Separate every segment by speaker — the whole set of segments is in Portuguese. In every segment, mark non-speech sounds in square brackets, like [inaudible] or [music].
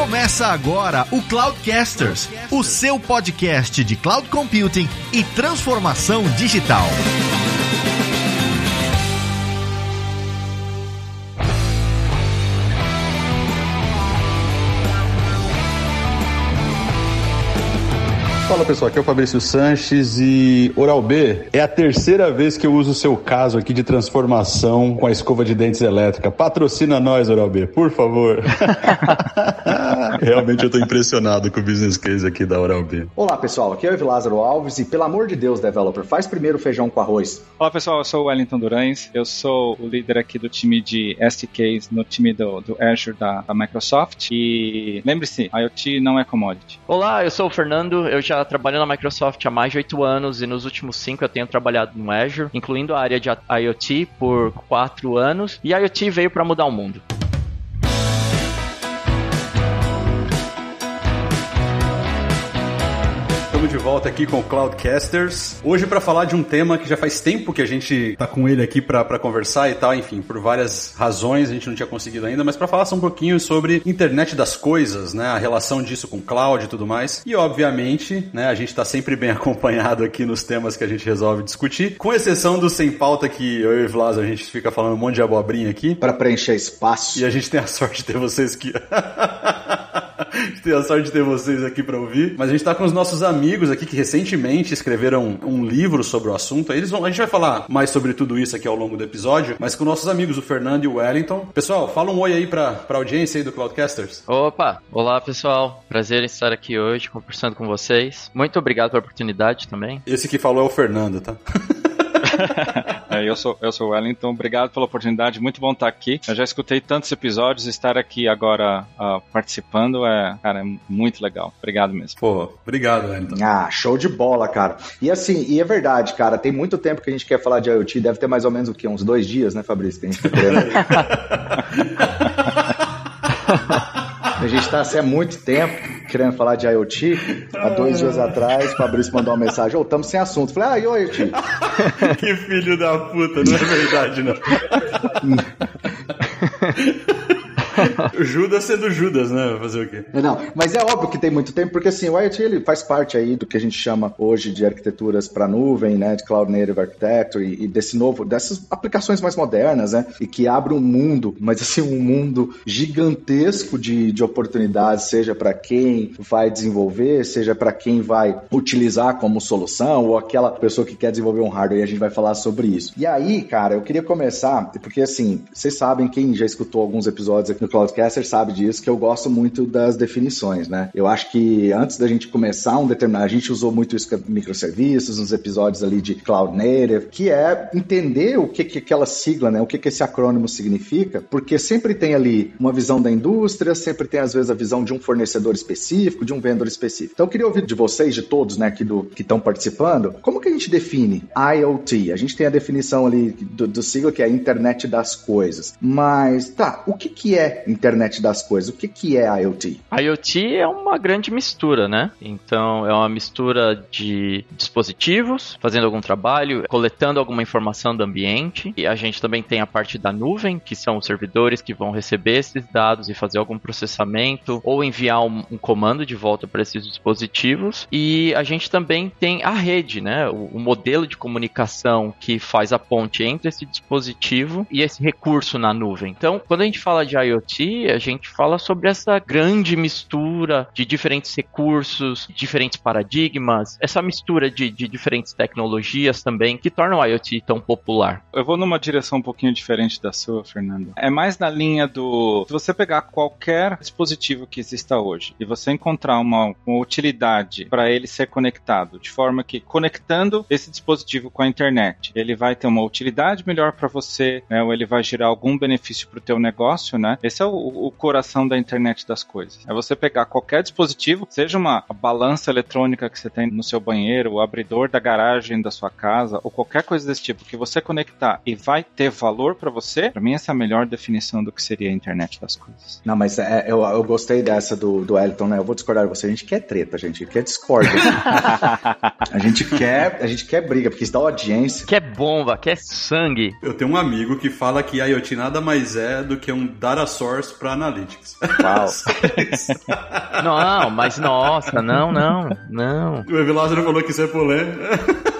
Speaker 1: Começa agora o Cloudcasters, o seu podcast de cloud computing e transformação digital.
Speaker 2: Fala pessoal, aqui é o Fabrício Sanches e Oral B é a terceira vez que eu uso o seu caso aqui de transformação com a escova de dentes elétrica. Patrocina nós, Oral B, por favor. [laughs] Realmente eu estou impressionado com o business case aqui da Oral B.
Speaker 3: Olá pessoal, aqui é o Lázaro Alves e pelo amor de Deus, developer, faz primeiro feijão com arroz.
Speaker 4: Olá pessoal, eu sou o Wellington Durães, eu sou o líder aqui do time de SDKs no time do, do Azure da, da Microsoft e lembre-se, IoT não é commodity.
Speaker 5: Olá, eu sou o Fernando, eu já trabalho na Microsoft há mais de oito anos e nos últimos cinco eu tenho trabalhado no Azure, incluindo a área de IoT por quatro anos. E IoT veio para mudar o mundo.
Speaker 2: Estamos de volta aqui com o Cloudcasters. Hoje para falar de um tema que já faz tempo que a gente tá com ele aqui para conversar e tal, enfim, por várias razões a gente não tinha conseguido ainda, mas para falar só um pouquinho sobre internet das coisas, né, a relação disso com cloud e tudo mais. E obviamente, né, a gente tá sempre bem [laughs] acompanhado aqui nos temas que a gente resolve discutir, com exceção do sem pauta que eu e o Vlas a gente fica falando um monte de abobrinha aqui
Speaker 3: para preencher espaço.
Speaker 2: E a gente tem a [laughs] sorte de ter vocês aqui. [laughs] tem a sorte de ter vocês aqui para ouvir. Mas a gente tá com os nossos amigos aqui que recentemente escreveram um livro sobre o assunto. Eles vão, a gente vai falar mais sobre tudo isso aqui ao longo do episódio, mas com nossos amigos, o Fernando e o Wellington. Pessoal, fala um oi aí pra, pra audiência aí do Cloudcasters.
Speaker 5: Opa! Olá, pessoal. Prazer em estar aqui hoje conversando com vocês. Muito obrigado pela oportunidade também.
Speaker 2: Esse que falou é o Fernando, tá? [laughs]
Speaker 4: é, eu sou eu sou o Wellington, obrigado pela oportunidade, muito bom estar aqui. Eu já escutei tantos episódios, estar aqui agora uh, participando é, cara, é muito legal. Obrigado mesmo.
Speaker 2: Pô, obrigado, Wellington.
Speaker 3: Ah, show de bola, cara. E assim, e é verdade, cara, tem muito tempo que a gente quer falar de IoT, deve ter mais ou menos o quê? Uns dois dias, né, Fabrício? Que a gente tá querendo. [laughs] A gente está assim, há muito tempo querendo falar de IoT. Há dois dias atrás, o Fabrício mandou uma mensagem: Ô, oh, estamos sem assunto. Falei, ah, IoT? [laughs]
Speaker 2: que filho da puta, não é verdade, não. [laughs] [laughs] Judas sendo Judas, né? Fazer o quê?
Speaker 3: Não, mas é óbvio que tem muito tempo, porque assim, o IoT ele faz parte aí do que a gente chama hoje de arquiteturas para nuvem, né? De Cloud Native Architecture e, e, desse novo, dessas aplicações mais modernas, né? E que abre um mundo, mas assim, um mundo gigantesco de, de oportunidades, seja para quem vai desenvolver, seja para quem vai utilizar como solução, ou aquela pessoa que quer desenvolver um hardware, e a gente vai falar sobre isso. E aí, cara, eu queria começar, porque assim, vocês sabem, quem já escutou alguns episódios aqui no Cloudcaster sabe disso, que eu gosto muito das definições, né? Eu acho que antes da gente começar um determinado, a gente usou muito isso com microserviços, nos episódios ali de Cloud Native, que é entender o que que aquela sigla, né? O que que esse acrônimo significa, porque sempre tem ali uma visão da indústria, sempre tem às vezes a visão de um fornecedor específico, de um vendedor específico. Então eu queria ouvir de vocês, de todos, né, aqui do que estão participando, como que a gente define IoT? A gente tem a definição ali do, do sigla que é a internet das coisas. Mas tá, o que que é internet das coisas? O que, que é IoT?
Speaker 5: IoT é uma grande mistura, né? Então, é uma mistura de dispositivos, fazendo algum trabalho, coletando alguma informação do ambiente. E a gente também tem a parte da nuvem, que são os servidores que vão receber esses dados e fazer algum processamento ou enviar um, um comando de volta para esses dispositivos. E a gente também tem a rede, né? O, o modelo de comunicação que faz a ponte entre esse dispositivo e esse recurso na nuvem. Então, quando a gente fala de IoT, IoT, a gente fala sobre essa grande mistura de diferentes recursos, diferentes paradigmas, essa mistura de, de diferentes tecnologias também que tornam o IoT tão popular.
Speaker 4: Eu vou numa direção um pouquinho diferente da sua, Fernando. É mais na linha do. Se você pegar qualquer dispositivo que exista hoje e você encontrar uma, uma utilidade para ele ser conectado, de forma que conectando esse dispositivo com a internet, ele vai ter uma utilidade melhor para você, né, ou ele vai gerar algum benefício para o teu negócio, né? Esse é o, o, coração da internet das coisas. É você pegar qualquer dispositivo, seja uma balança eletrônica que você tem no seu banheiro, o abridor da garagem da sua casa, ou qualquer coisa desse tipo, que você conectar e vai ter valor para você, para mim essa é a melhor definição do que seria a internet das coisas.
Speaker 3: Não, mas é, eu, eu gostei dessa do, do Elton, né? Eu vou discordar de você. A gente quer treta, gente. quer discórdia. [laughs] a gente quer, a gente quer briga, porque isso dá audiência.
Speaker 5: Quer bomba, quer sangue.
Speaker 2: Eu tenho um amigo que fala que IoT nada mais é do que um dar a source para analytics.
Speaker 3: Uau. [laughs]
Speaker 5: Não, mas nossa, não, não, não.
Speaker 2: o Evilásio falou que isso é polêmico.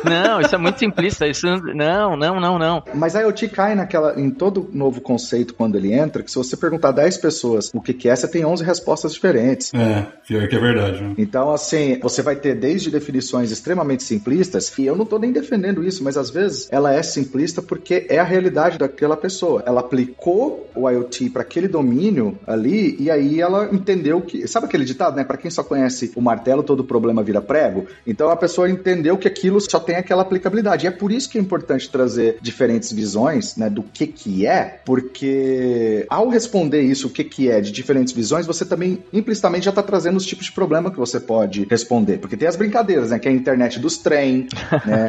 Speaker 5: Não, isso é muito simplista. Isso não, não, não, não.
Speaker 3: Mas a IoT cai naquela, em todo novo conceito quando ele entra, que se você perguntar 10 pessoas o que, que é, você tem 11 respostas diferentes.
Speaker 2: É, pior que é verdade. Né?
Speaker 3: Então, assim, você vai ter desde definições extremamente simplistas, e eu não tô nem defendendo isso, mas às vezes ela é simplista porque é a realidade daquela pessoa. Ela aplicou o IoT para aquele domínio ali e aí ela entendeu que, sabe aquele ditado, né? Para quem só conhece o martelo, todo problema vira prego. Então a pessoa entendeu que aquilo só tem aquela aplicabilidade. E é por isso que é importante trazer diferentes visões, né, do que que é, porque ao responder isso, o que que é de diferentes visões, você também implicitamente já está trazendo os tipos de problema que você pode responder, porque tem as brincadeiras, né, que é a internet dos trem, né?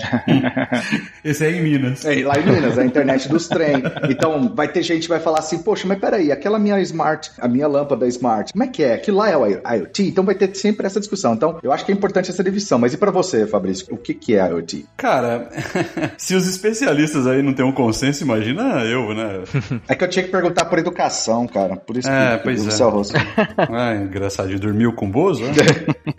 Speaker 3: [laughs]
Speaker 2: Esse é em Minas.
Speaker 3: É, lá em Minas, a internet dos trem. Então, vai ter gente que vai falar assim, poxa, mas peraí, aquela minha smart, a minha lâmpada smart, como é que é? Aquilo lá é o IoT? Então vai ter sempre essa discussão. Então, eu acho que é importante essa divisão. Mas e para você, Fabrício? O que que é IoT?
Speaker 2: Cara, [laughs] se os especialistas aí não têm um consenso, imagina eu, né? [laughs]
Speaker 3: É que eu tinha que perguntar por educação, cara. Por isso
Speaker 2: É,
Speaker 3: que
Speaker 2: pois
Speaker 3: o
Speaker 2: é.
Speaker 3: seu rosto. [laughs]
Speaker 2: Ah, engraçado, dormiu com o Bozo? né?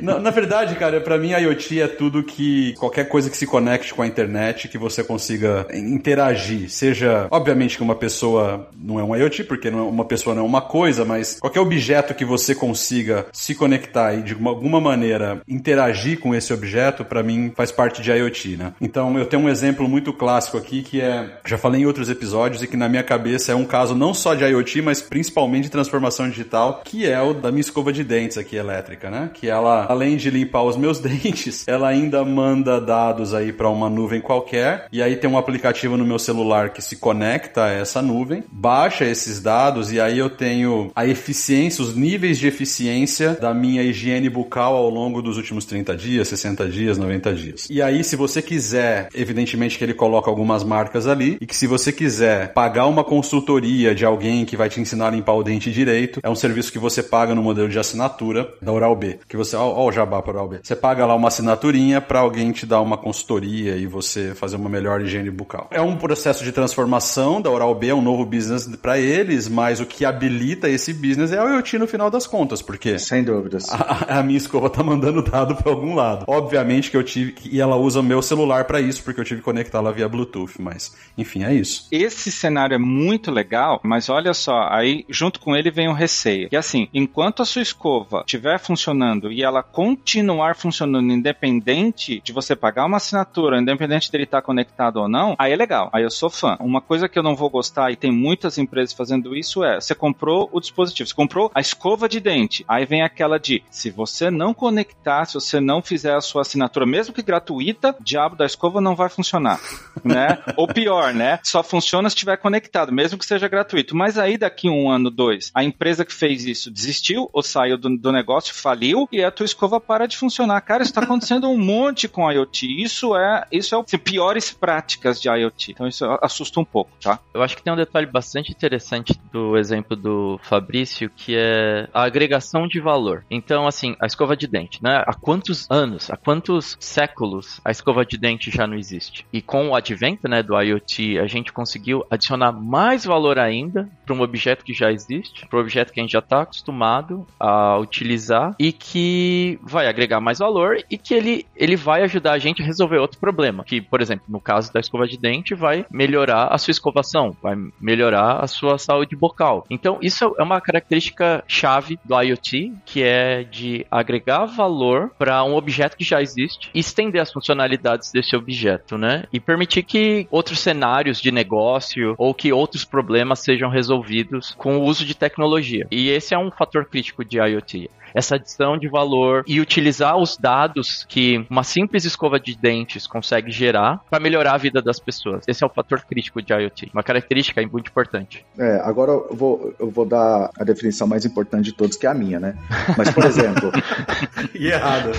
Speaker 2: na, na verdade, cara, pra mim a IoT é tudo que qualquer coisa que se conecte com a internet, que você consiga interagir, seja, obviamente que uma pessoa não é um IoT, porque não é- uma pessoa não é uma coisa, mas qualquer objeto que você consiga se conectar e de uma- alguma maneira interagir com esse objeto, pra mim faz parte de IoT, né? Então eu tenho um exemplo muito clássico aqui que é, já falei em outros episódios e que na minha cabeça é um caso não só de IoT, mas principalmente de transformação digital, que é o da minha escova de dentes aqui elétrica, né? Que ela, além de limpar os meus [laughs] dentes, ela ainda manda dados aí para uma nuvem qualquer e aí tem um aplicativo no meu celular que se conecta a essa nuvem, baixa esses dados e aí eu tenho a eficiência, os níveis de eficiência da minha higiene bucal ao longo dos últimos 30 dias, 60 dias, 90 dias. E aí, se você quiser, evidentemente que ele coloca algumas marcas ali, e que se você quiser pagar uma consultoria de alguém que vai te ensinar a limpar o dente direito, é um serviço que você paga no modelo de assinatura da Oral B. Que você, ó, ó o jabá para Oral B. Você paga lá uma assinaturinha para alguém te dar uma consultoria e você fazer uma melhor higiene bucal. É um processo de transformação da Oral B, é um novo business para eles, mas o que habilita esse business é o IoT no final das contas, porque
Speaker 3: Sem dúvidas. [laughs]
Speaker 2: a, a minha escova tá mandando dado para algum lado. Obviamente que eu tive que, e ela usa o meu celular para isso, porque eu tive que conectá-la via Bluetooth, mas enfim, é isso.
Speaker 4: Esse cenário é muito legal, mas olha só, aí junto com ele vem o receio. Que assim, enquanto a sua escova estiver funcionando e ela continuar funcionando independente de você pagar uma assinatura, independente dele estar conectado ou não, aí é legal. Aí eu sou fã. Uma coisa que eu não vou gostar, e tem muitas empresas fazendo isso, é você comprou o dispositivo, você comprou a escova de dente. Aí vem aquela de se você não conectar, se você não fizer a sua assinatura, mesmo que gratuita, diabo da escova não vai funcionar, [laughs] né? Ou pior, né? Só funciona se estiver conectado, mesmo que seja gratuito. Mas aí daqui um ano, dois, a empresa que fez isso desistiu ou saiu do, do negócio, faliu e a tua escova para de funcionar. Cara, está acontecendo um monte com IoT. Isso é, isso é o piores práticas de IoT. Então isso assusta um pouco, tá?
Speaker 5: Eu acho que tem um detalhe bastante interessante do exemplo do Fabrício, que é a agregação de valor. Então, assim, a escova de dente, né? Há quantos anos, há quantos séculos a escova de dente já não existe? E com o advento, né, do IoT, a gente conseguiu adicionar mais valor ainda para um objeto que já existe, para um objeto que a gente já está acostumado a utilizar e que vai agregar mais valor e que ele, ele vai ajudar a gente a resolver outro problema. Que, por exemplo, no caso da escova de dente, vai melhorar a sua escovação, vai melhorar a sua saúde bucal. Então, isso é uma característica chave do IoT, que é de agregar valor para um objeto que já existe e estender as funcionalidades desse objeto, né? E permitir que outros cenários de negócio ou que outros problemas sejam resolvidos com o uso de tecnologia. E esse é um fator crítico de IoT essa adição de valor e utilizar os dados que uma simples escova de dentes consegue gerar para melhorar a vida das pessoas. Esse é o fator crítico de IoT, uma característica muito importante.
Speaker 3: É, agora eu vou, eu vou dar a definição mais importante de todos, que é a minha, né? Mas, por [laughs] exemplo, [laughs]
Speaker 2: E errado.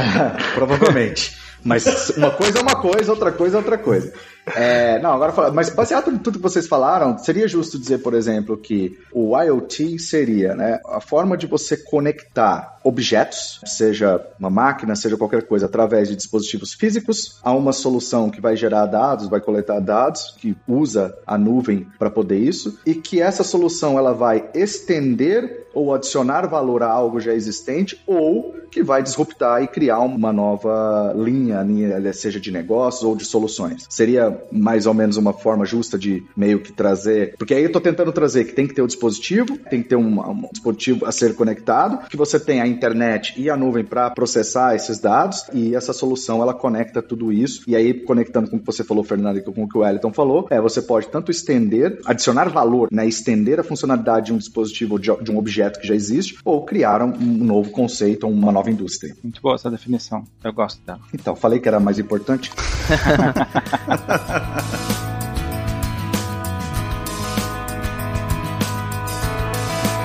Speaker 2: [laughs]
Speaker 3: provavelmente. Mas uma coisa é uma coisa, outra coisa é outra coisa. É, não, agora mas baseado em tudo que vocês falaram, seria justo dizer, por exemplo, que o IoT seria né, a forma de você conectar objetos, seja uma máquina, seja qualquer coisa, através de dispositivos físicos, a uma solução que vai gerar dados, vai coletar dados, que usa a nuvem para poder isso, e que essa solução ela vai estender ou adicionar valor a algo já existente, ou que vai disruptar e criar uma nova linha, seja de negócios ou de soluções. Seria mais ou menos uma forma justa de meio que trazer, porque aí eu estou tentando trazer que tem que ter o dispositivo, tem que ter um, um dispositivo a ser conectado, que você tem a internet e a nuvem para processar esses dados, e essa solução ela conecta tudo isso. E aí, conectando com o que você falou, Fernando, e com o que o Wellington falou, é, você pode tanto estender, adicionar valor, né, estender a funcionalidade de um dispositivo, de, de um objeto que já existe, ou criar um, um novo conceito, uma nova indústria.
Speaker 4: Muito boa essa definição. Eu gosto dela.
Speaker 3: Então, falei que era mais importante. [laughs]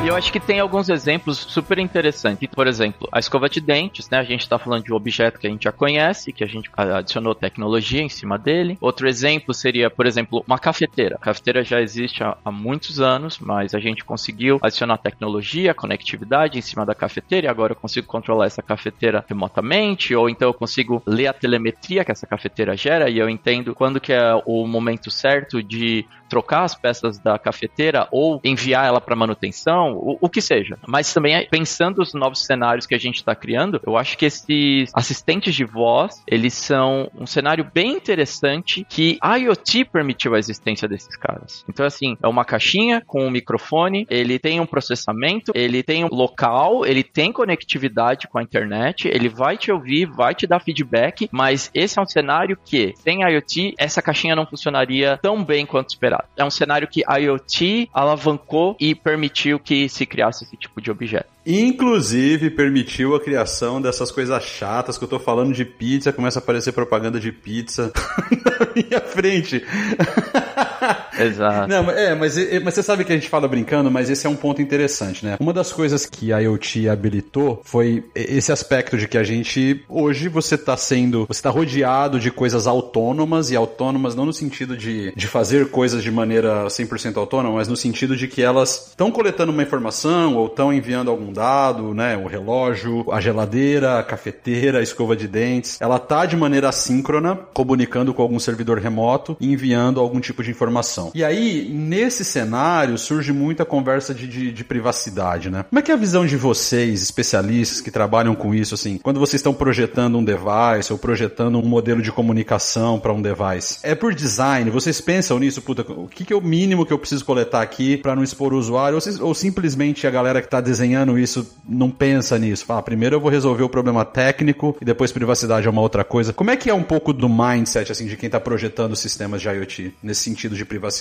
Speaker 5: E eu acho que tem alguns exemplos super interessantes. Por exemplo, a escova de dentes, né? A gente está falando de um objeto que a gente já conhece, que a gente adicionou tecnologia em cima dele. Outro exemplo seria, por exemplo, uma cafeteira. A cafeteira já existe há, há muitos anos, mas a gente conseguiu adicionar tecnologia, conectividade em cima da cafeteira e agora eu consigo controlar essa cafeteira remotamente, ou então eu consigo ler a telemetria que essa cafeteira gera e eu entendo quando que é o momento certo de trocar as peças da cafeteira ou enviar ela para manutenção, o, o, que seja. Mas também pensando os novos cenários que a gente está criando, eu acho que esses assistentes de voz, eles são um cenário bem interessante que a IoT permitiu a existência desses caras. Então assim, é uma caixinha com um microfone, ele tem um processamento, ele tem um local, ele tem conectividade com a internet, ele vai te ouvir, vai te dar feedback, mas esse é um cenário que sem IoT essa caixinha não funcionaria tão bem quanto É um cenário que a IoT alavancou e permitiu que se criasse esse tipo de objeto.
Speaker 2: Inclusive permitiu a criação dessas coisas chatas que eu tô falando de pizza, começa a aparecer propaganda de pizza [laughs] na minha frente. [laughs]
Speaker 5: Exato.
Speaker 2: Não, é, mas, mas você sabe que a gente fala brincando, mas esse é um ponto interessante, né? Uma das coisas que a IoT habilitou foi esse aspecto de que a gente, hoje, você tá sendo, você tá rodeado de coisas autônomas e autônomas não no sentido de, de fazer coisas de maneira 100% autônoma, mas no sentido de que elas estão coletando uma informação ou estão enviando algum dado, né? O relógio, a geladeira, a cafeteira, a escova de dentes. Ela tá de maneira assíncrona, comunicando com algum servidor remoto e enviando algum tipo de informação. E aí, nesse cenário, surge muita conversa de, de, de privacidade, né? Como é que é a visão de vocês, especialistas que trabalham com isso, assim, quando vocês estão projetando um device ou projetando um modelo de comunicação para um device? É por design? Vocês pensam nisso? Puta, o que, que é o mínimo que eu preciso coletar aqui para não expor o usuário? Ou, ou simplesmente a galera que está desenhando isso não pensa nisso? Fala, primeiro eu vou resolver o problema técnico e depois privacidade é uma outra coisa. Como é que é um pouco do mindset, assim, de quem está projetando sistemas de IoT, nesse sentido de privacidade?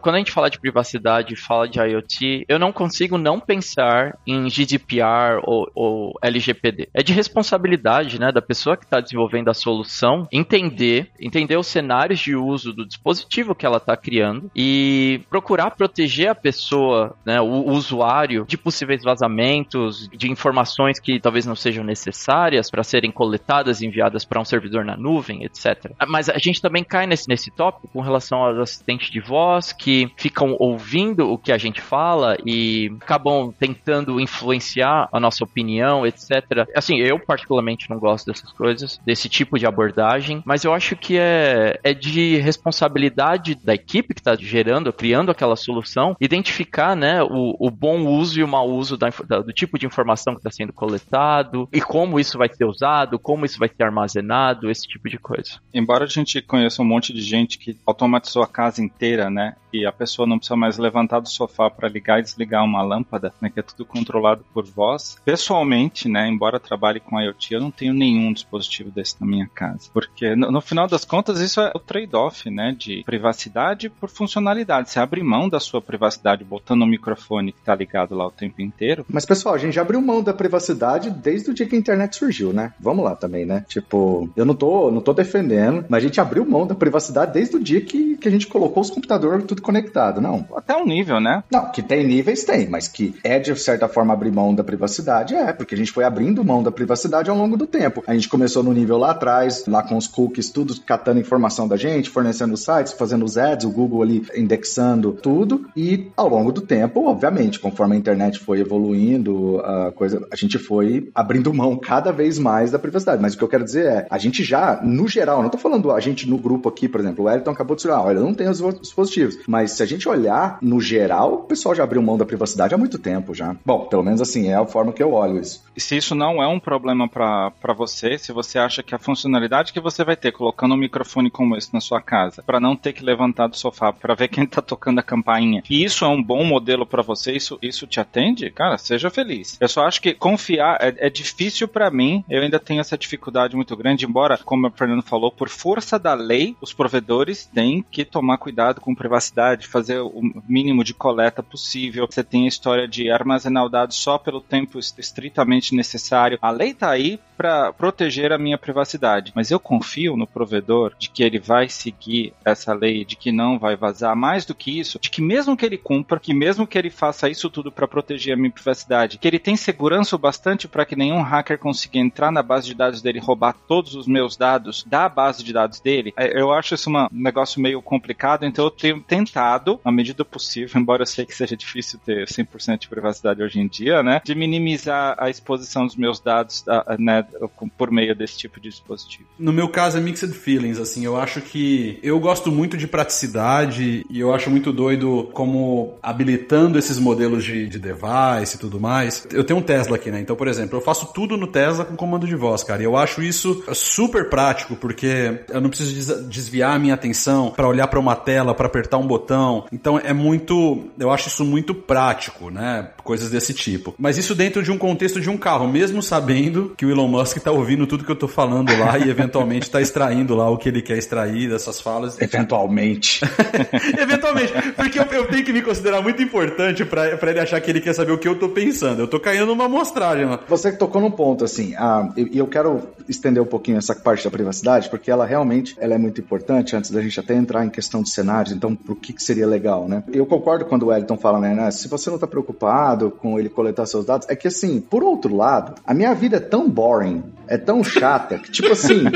Speaker 5: Quando a gente fala de privacidade, fala de IoT, eu não consigo não pensar em GDPR ou, ou LGPD. É de responsabilidade, né, da pessoa que está desenvolvendo a solução entender, entender os cenários de uso do dispositivo que ela está criando e procurar proteger a pessoa, né, o, o usuário, de possíveis vazamentos, de informações que talvez não sejam necessárias para serem coletadas e enviadas para um servidor na nuvem, etc. Mas a gente também cai nesse, nesse tópico com relação aos assistentes de voz que ficam ouvindo o que a gente fala e acabam tentando influenciar a nossa opinião, etc. Assim, eu particularmente não gosto dessas coisas, desse tipo de abordagem, mas eu acho que é, é de responsabilidade da equipe que está gerando, criando aquela solução, identificar né, o, o bom uso e o mau uso da, da, do tipo de informação que está sendo coletado e como isso vai ser usado, como isso vai ser armazenado, esse tipo de coisa.
Speaker 4: Embora a gente conheça um monte de gente que automatizou a casa inteira, né? E a pessoa não precisa mais levantar do sofá para ligar e desligar uma lâmpada, né? Que é tudo controlado por voz. Pessoalmente, né? Embora trabalhe com IoT, eu não tenho nenhum dispositivo desse na minha casa. Porque no, no final das contas, isso é o trade-off, né? De privacidade por funcionalidade. Você abre mão da sua privacidade botando o microfone que está ligado lá o tempo inteiro.
Speaker 3: Mas, pessoal, a gente já abriu mão da privacidade desde o dia que a internet surgiu, né? Vamos lá também, né? Tipo, eu não tô, não tô defendendo, mas a gente abriu mão da privacidade desde o dia que, que a gente colocou os computadores tudo tudo conectado, não.
Speaker 4: Até um nível, né?
Speaker 3: Não, que tem níveis, tem, mas que é de certa forma abrir mão da privacidade, é, porque a gente foi abrindo mão da privacidade ao longo do tempo. A gente começou no nível lá atrás, lá com os cookies, tudo catando informação da gente, fornecendo sites, fazendo os ads, o Google ali indexando tudo, e ao longo do tempo, obviamente, conforme a internet foi evoluindo, a coisa, a gente foi abrindo mão cada vez mais da privacidade. Mas o que eu quero dizer é, a gente já, no geral, não tô falando a gente no grupo aqui, por exemplo, o Elton acabou de dizer, ah, olha, não tem os dispositivos. Mas se a gente olhar no geral, o pessoal já abriu mão da privacidade há muito tempo já. Bom, pelo menos assim, é a forma que eu olho isso.
Speaker 4: E se isso não é um problema para você, se você acha que a funcionalidade que você vai ter colocando um microfone como esse na sua casa, para não ter que levantar do sofá para ver [laughs] quem tá tocando a campainha, e isso é um bom modelo para você, isso, isso te atende, cara, seja feliz. Eu só acho que confiar é, é difícil para mim, eu ainda tenho essa dificuldade muito grande, embora, como o Fernando falou, por força da lei, os provedores têm que tomar cuidado com privacidade, fazer o mínimo de coleta possível. Você tem a história de armazenar o dado só pelo tempo estritamente necessário. A lei tá aí para proteger a minha privacidade, mas eu confio no provedor de que ele vai seguir essa lei, de que não vai vazar. Mais do que isso, de que mesmo que ele cumpra, que mesmo que ele faça isso tudo para proteger a minha privacidade, que ele tem segurança o bastante para que nenhum hacker consiga entrar na base de dados dele roubar todos os meus dados da base de dados dele. É, eu acho isso um negócio meio complicado, então eu tenho tentado, à medida possível, [laughs] embora eu sei que seja difícil ter 100% de privacidade hoje em dia, né, de minimizar a exposição dos meus dados, né, por meio desse tipo de dispositivo.
Speaker 2: No meu caso é mixed feelings, assim, eu acho que eu gosto muito de praticidade e eu acho muito doido como habilitando esses modelos de, de device e tudo mais. Eu tenho um Tesla aqui, né? Então, por exemplo, eu faço tudo no Tesla com comando de voz, cara. E eu acho isso super prático porque eu não preciso desviar a minha atenção para olhar para uma tela, para apertar um botão. Então é muito, eu acho isso muito prático, né? Coisas desse tipo. Mas isso dentro de um contexto de um carro, mesmo sabendo que o Elon Musk tá ouvindo tudo que eu tô falando lá e eventualmente tá extraindo lá o que ele quer extrair dessas falas.
Speaker 3: Eventualmente. [laughs]
Speaker 2: eventualmente. Porque eu, eu, tenho que me considerar muito importante para ele achar que ele quer saber o que eu tô pensando. Eu tô caindo numa amostragem lá.
Speaker 3: Você tocou num ponto, assim, ah, e eu, eu quero estender um pouquinho essa parte da privacidade, porque ela realmente ela é muito importante antes da gente até entrar em questão de cenários, então pro que, que seria legal, né? Eu concordo quando o Wellington fala, né, se você não tá preocupado com ele coletar seus dados, é que assim, por outro lado, a minha vida é tão boring, é tão chata, que tipo assim... [laughs]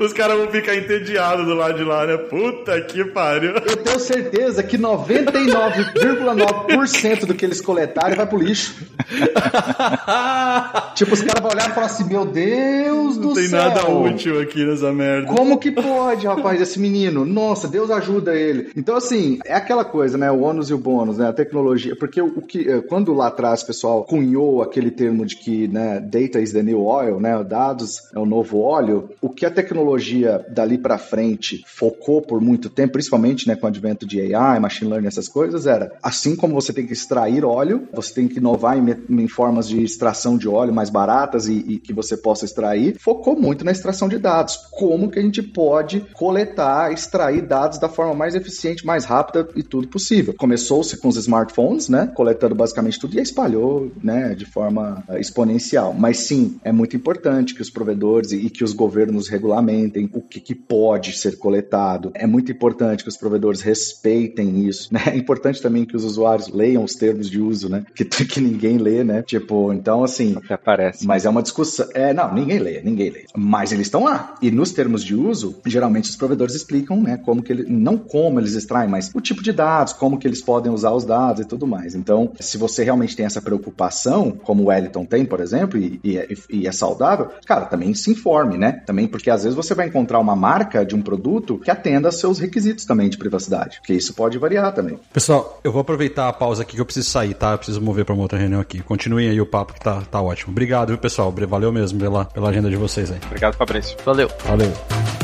Speaker 2: Os caras vão ficar entediados do lado de lá, né? Puta que pariu.
Speaker 3: Eu tenho certeza que 99,9% do que eles coletarem vai pro lixo. [laughs] tipo, os caras vão olhar e falar assim, meu Deus
Speaker 2: não
Speaker 3: do
Speaker 2: céu.
Speaker 3: Não
Speaker 2: tem nada útil aqui nessa merda.
Speaker 3: Como que pode, rapaz, esse menino? Nossa, Deus ajuda ele. Então, assim, é aquela coisa, né? O ônus e o bônus, né? A tecnologia. Porque o, o que, eh, quando lá atrás o pessoal cunhou aquele termo de que, né, data is the new oil, né? Dados é o novo óleo, o que a tecnologia dali para frente focou por muito tempo, principalmente, né, com o advento de AI, machine learning, essas coisas, era assim como você tem que extrair óleo, você tem que inovar em, em formas de extração de óleo mais baratas e, e que você possa extrair, focou muito na extração de dados. Como que a gente pode coletar, extrair dados da forma mais eficiente, mais rápida e tudo possível. Começou-se com os smartphones, né? Coletando basicamente tudo e espalhou, né? De forma uh, exponencial. Mas sim, é muito importante que os provedores e, e que os governos regulamentem o que, que, pode ser coletado. É muito importante que os provedores respeitem isso. Né? [laughs] É importante também que os usuários leiam os termos de uso, né? Que, [laughs] que ninguém lê, né? Tipo, então assim.
Speaker 4: Até aparece.
Speaker 3: Mas é uma discussão. É, não, ninguém lê, ninguém lê. Mas eles estão lá. E nos termos de uso, geralmente os provedores explicam, né? Como que ele. Não como eles extraem, mas o tipo de dados, como que eles podem usar os dados e tudo mais. Então, se você realmente tem essa preocupação, como o Wellington tem, por exemplo, e, e, é, e é saudável, cara, também se informe, né? Também porque às vezes você vai encontrar uma marca de um produto que atenda aos seus requisitos também de privacidade, porque isso pode variar também.
Speaker 2: Pessoal, eu vou aproveitar a pausa aqui que eu preciso sair, tá? Eu preciso mover para uma outra reunião aqui. Continuem aí o papo que tá, tá ótimo. Obrigado, viu, pessoal? Valeu mesmo pela, pela agenda de vocês aí.
Speaker 4: Obrigado, Fabrício.
Speaker 5: Valeu.
Speaker 2: Valeu.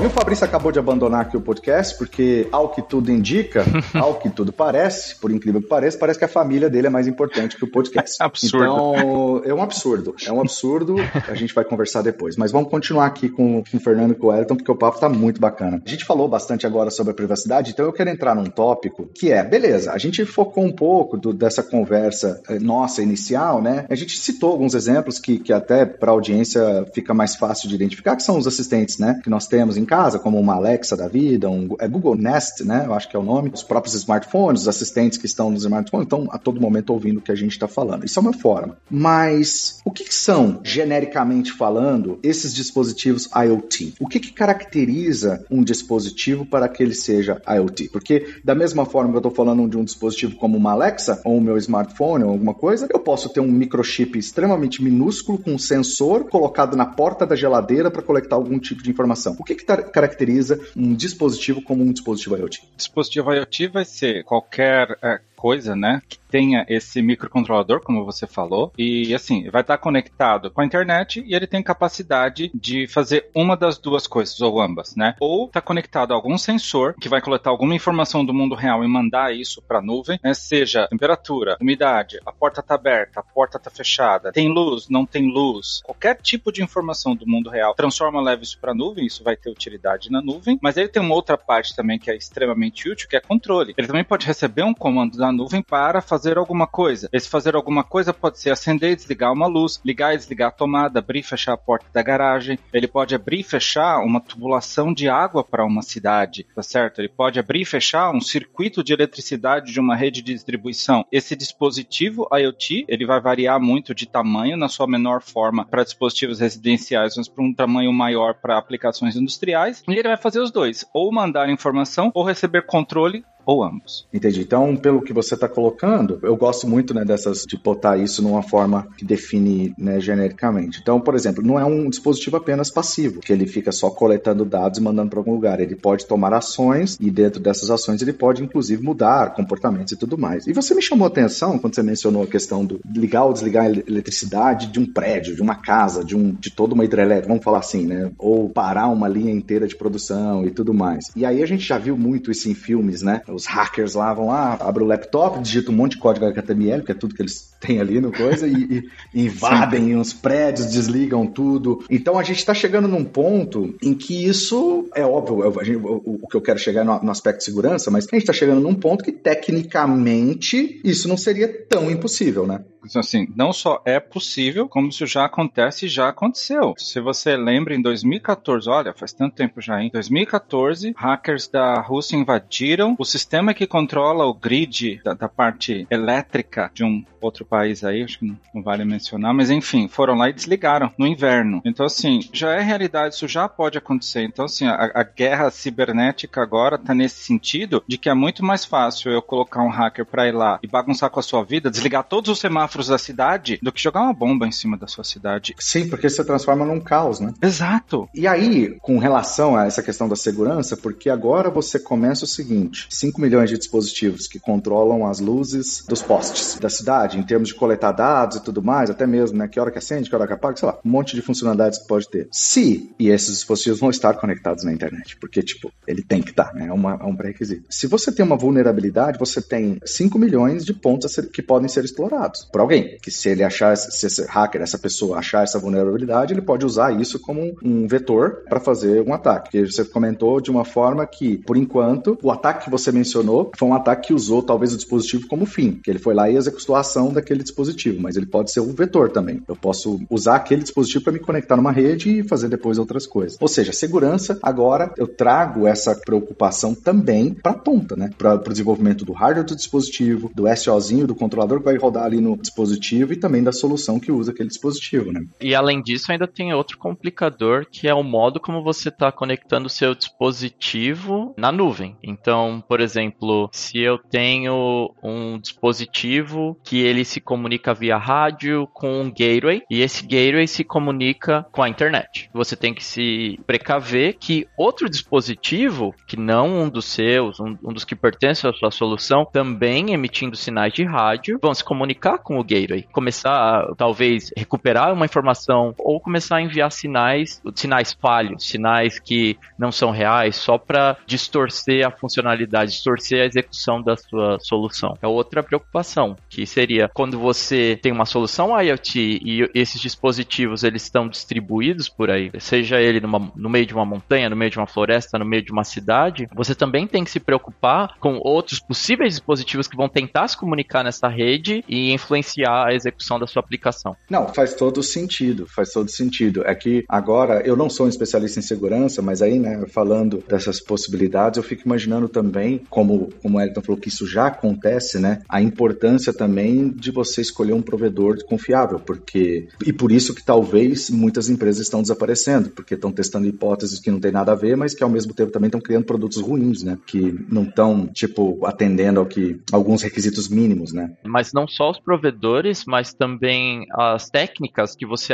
Speaker 3: E o Fabrício acabou de abandonar aqui o podcast, porque, ao que tudo indica, [laughs] ao que tudo parece, por incrível que pareça, parece que a família dele é mais importante que o podcast. [laughs]
Speaker 4: absurdo.
Speaker 3: Então, é um absurdo. É um absurdo. A gente vai conversar depois. Mas vamos continuar aqui com, com o Fernando e com o Elton, porque o papo tá muito bacana. A gente falou bastante agora sobre a privacidade, então eu quero entrar num tópico que é, beleza, a gente focou um pouco do, dessa conversa eh, nossa inicial, né? A gente citou alguns exemplos que, que até para a audiência fica mais fácil de identificar, que são os assistentes, né? Que nós temos em casa, como uma Alexa da vida, um é Google Nest, né? Eu acho que é o nome, os próprios smartphones, os assistentes que estão nos smartphones, estão a todo momento ouvindo o que a gente está falando. Isso é uma forma. Mas o que, que são, genericamente falando, esses dispositivos IoT? O que, que caracteriza um dispositivo para que ele seja IoT? Porque da mesma forma que eu estou falando de um dispositivo como uma Alexa ou o meu smartphone ou alguma coisa, eu posso ter um microchip extremamente minúsculo com um sensor colocado na porta da geladeira para coletar algum tipo de informação. O que, que caracteriza um dispositivo como um dispositivo IoT?
Speaker 4: Dispositivo IoT vai ser qualquer é, coisa, né, que tenha esse microcontrolador, como você falou, e assim, vai estar conectado com a internet e ele tem capacidade de fazer uma das duas coisas, ou ambas, né? Ou está conectado a algum sensor que vai coletar alguma informação do mundo real e mandar isso para a nuvem, né? seja temperatura, umidade, a porta está aberta, a porta está fechada, tem luz, não tem luz, qualquer tipo de informação do mundo real, transforma, leva isso para a nuvem, isso vai ter utilidade na nuvem, mas ele tem uma outra parte também que é extremamente útil, que é controle. Ele também pode receber um comando da nuvem para fazer alguma coisa. Esse fazer alguma coisa pode ser acender e desligar uma luz, ligar e desligar a tomada, abrir e fechar a porta da garagem. Ele pode abrir e fechar uma tubulação de água para uma cidade, tá certo? Ele pode abrir e fechar um circuito de eletricidade de uma rede de distribuição. Esse dispositivo IoT, ele vai variar muito de tamanho na sua menor forma para dispositivos residenciais, mas para um tamanho maior para aplicações industriais. E ele vai fazer os dois, ou mandar informação ou receber controle ou ambos.
Speaker 3: Entendi. Então, pelo que você está colocando, eu gosto muito né, dessas de botar isso numa forma que define né, genericamente. Então, por exemplo, não é um dispositivo apenas passivo, que ele fica só coletando dados e mandando para algum lugar. Ele pode tomar ações e dentro dessas ações ele pode inclusive mudar comportamentos e tudo mais. E você me chamou a atenção quando você mencionou a questão do ligar ou desligar a eletricidade de um prédio, de uma casa, de um de toda uma hidrelétrica, vamos falar assim, né? Ou parar uma linha inteira de produção e tudo mais. E aí a gente já viu muito isso em filmes, né? Os hackers lá vão lá, abrem o laptop, digitam um monte de código HTML, que é tudo que eles têm ali no coisa, e, e invadem Sim. os prédios, desligam tudo. Então a gente está chegando num ponto em que isso é óbvio, eu, gente, o, o, que eu quero chegar no, no aspecto de segurança, mas a gente está chegando num ponto que tecnicamente isso não seria tão impossível, né?
Speaker 4: Então, assim, não só é possível, como isso já acontece e já aconteceu. Se você lembra, em 2014, olha, faz tanto tempo já, em 2014, hackers da Rússia invadiram o sistema que controla o grid da, da parte elétrica de um outro país aí, acho que não, não, vale mencionar, mas enfim, foram lá e desligaram no inverno. Então, assim, já é realidade, isso já pode acontecer. Então, assim, a, a guerra cibernética agora tá nesse sentido de que é muito mais fácil eu colocar um hacker para ir lá e bagunçar com a sua vida, desligar todos os semáforos da cidade, do que jogar uma bomba em cima da sua cidade.
Speaker 3: Sim, porque você transforma num caos, né?
Speaker 4: Exato.
Speaker 3: E aí, com relação a essa questão da segurança, porque agora você começa o seguinte: 5 milhões de dispositivos que controlam as luzes dos postes da cidade em termos de coletar dados e tudo mais, até mesmo, né, que hora que acende, que hora que apaga, sei lá, um monte de funcionalidades que pode ter. Se, e esses dispositivos vão estar conectados na internet, porque, tipo, ele tem que estar, né, é, uma, é um pré-requisito. Se você tem uma vulnerabilidade, você tem 5 milhões de pontos ser, que podem ser explorados por alguém, que se ele achar, se esse hacker, essa pessoa achar essa vulnerabilidade, ele pode usar isso como um vetor para fazer um ataque. Que você comentou de uma forma que, por enquanto, o ataque que você mencionou foi um ataque que usou talvez o dispositivo como fim, que ele foi lá e executou a ação daquele dispositivo, mas ele pode ser um vetor também. Eu posso usar aquele dispositivo para me conectar numa rede e fazer depois outras coisas. Ou seja, segurança, agora eu trago essa preocupação também para a ponta, né? Para o desenvolvimento do hardware do dispositivo, do SOzinho, do controlador que vai rodar ali no dispositivo e também da solução que usa aquele dispositivo, né?
Speaker 5: E além disso, ainda tem outro complicador que é o modo como você está conectando o seu dispositivo na nuvem. Então, por exemplo, se eu tenho um dispositivo que ele se comunica via rádio com um gateway e esse gateway se comunica com a internet. Você tem que se precaver que outro dispositivo, que não um dos seus, um, um dos que pertence à sua solução, também emitindo sinais de rádio, vão se comunicar com o gateway, começar a, talvez recuperar uma informação ou começar a enviar sinais, sinais falhos, sinais que não são reais, só para distorcer a funcionalidade, distorcer a execução da sua solução. É outra preocupação, que seria quando você tem uma solução IoT e esses dispositivos eles estão distribuídos por aí, seja ele numa, no meio de uma montanha, no meio de uma floresta, no meio de uma cidade, você também tem que se preocupar com outros possíveis dispositivos que vão tentar se comunicar nessa rede e influenciar a execução da sua aplicação.
Speaker 3: Não, faz todo sentido, faz todo sentido. É que agora eu não sou um especialista em segurança, mas aí, né, falando dessas possibilidades, eu fico imaginando também, como, como o Elton falou, que isso já acontece, né, a importância também de você escolher um provedor confiável, porque e por isso que talvez muitas empresas estão desaparecendo, porque estão testando hipóteses que não tem nada a ver, mas que ao mesmo tempo também estão criando produtos ruins, né, que não estão tipo atendendo ao que alguns requisitos mínimos, né?
Speaker 5: Mas não só os provedores, mas também as técnicas que você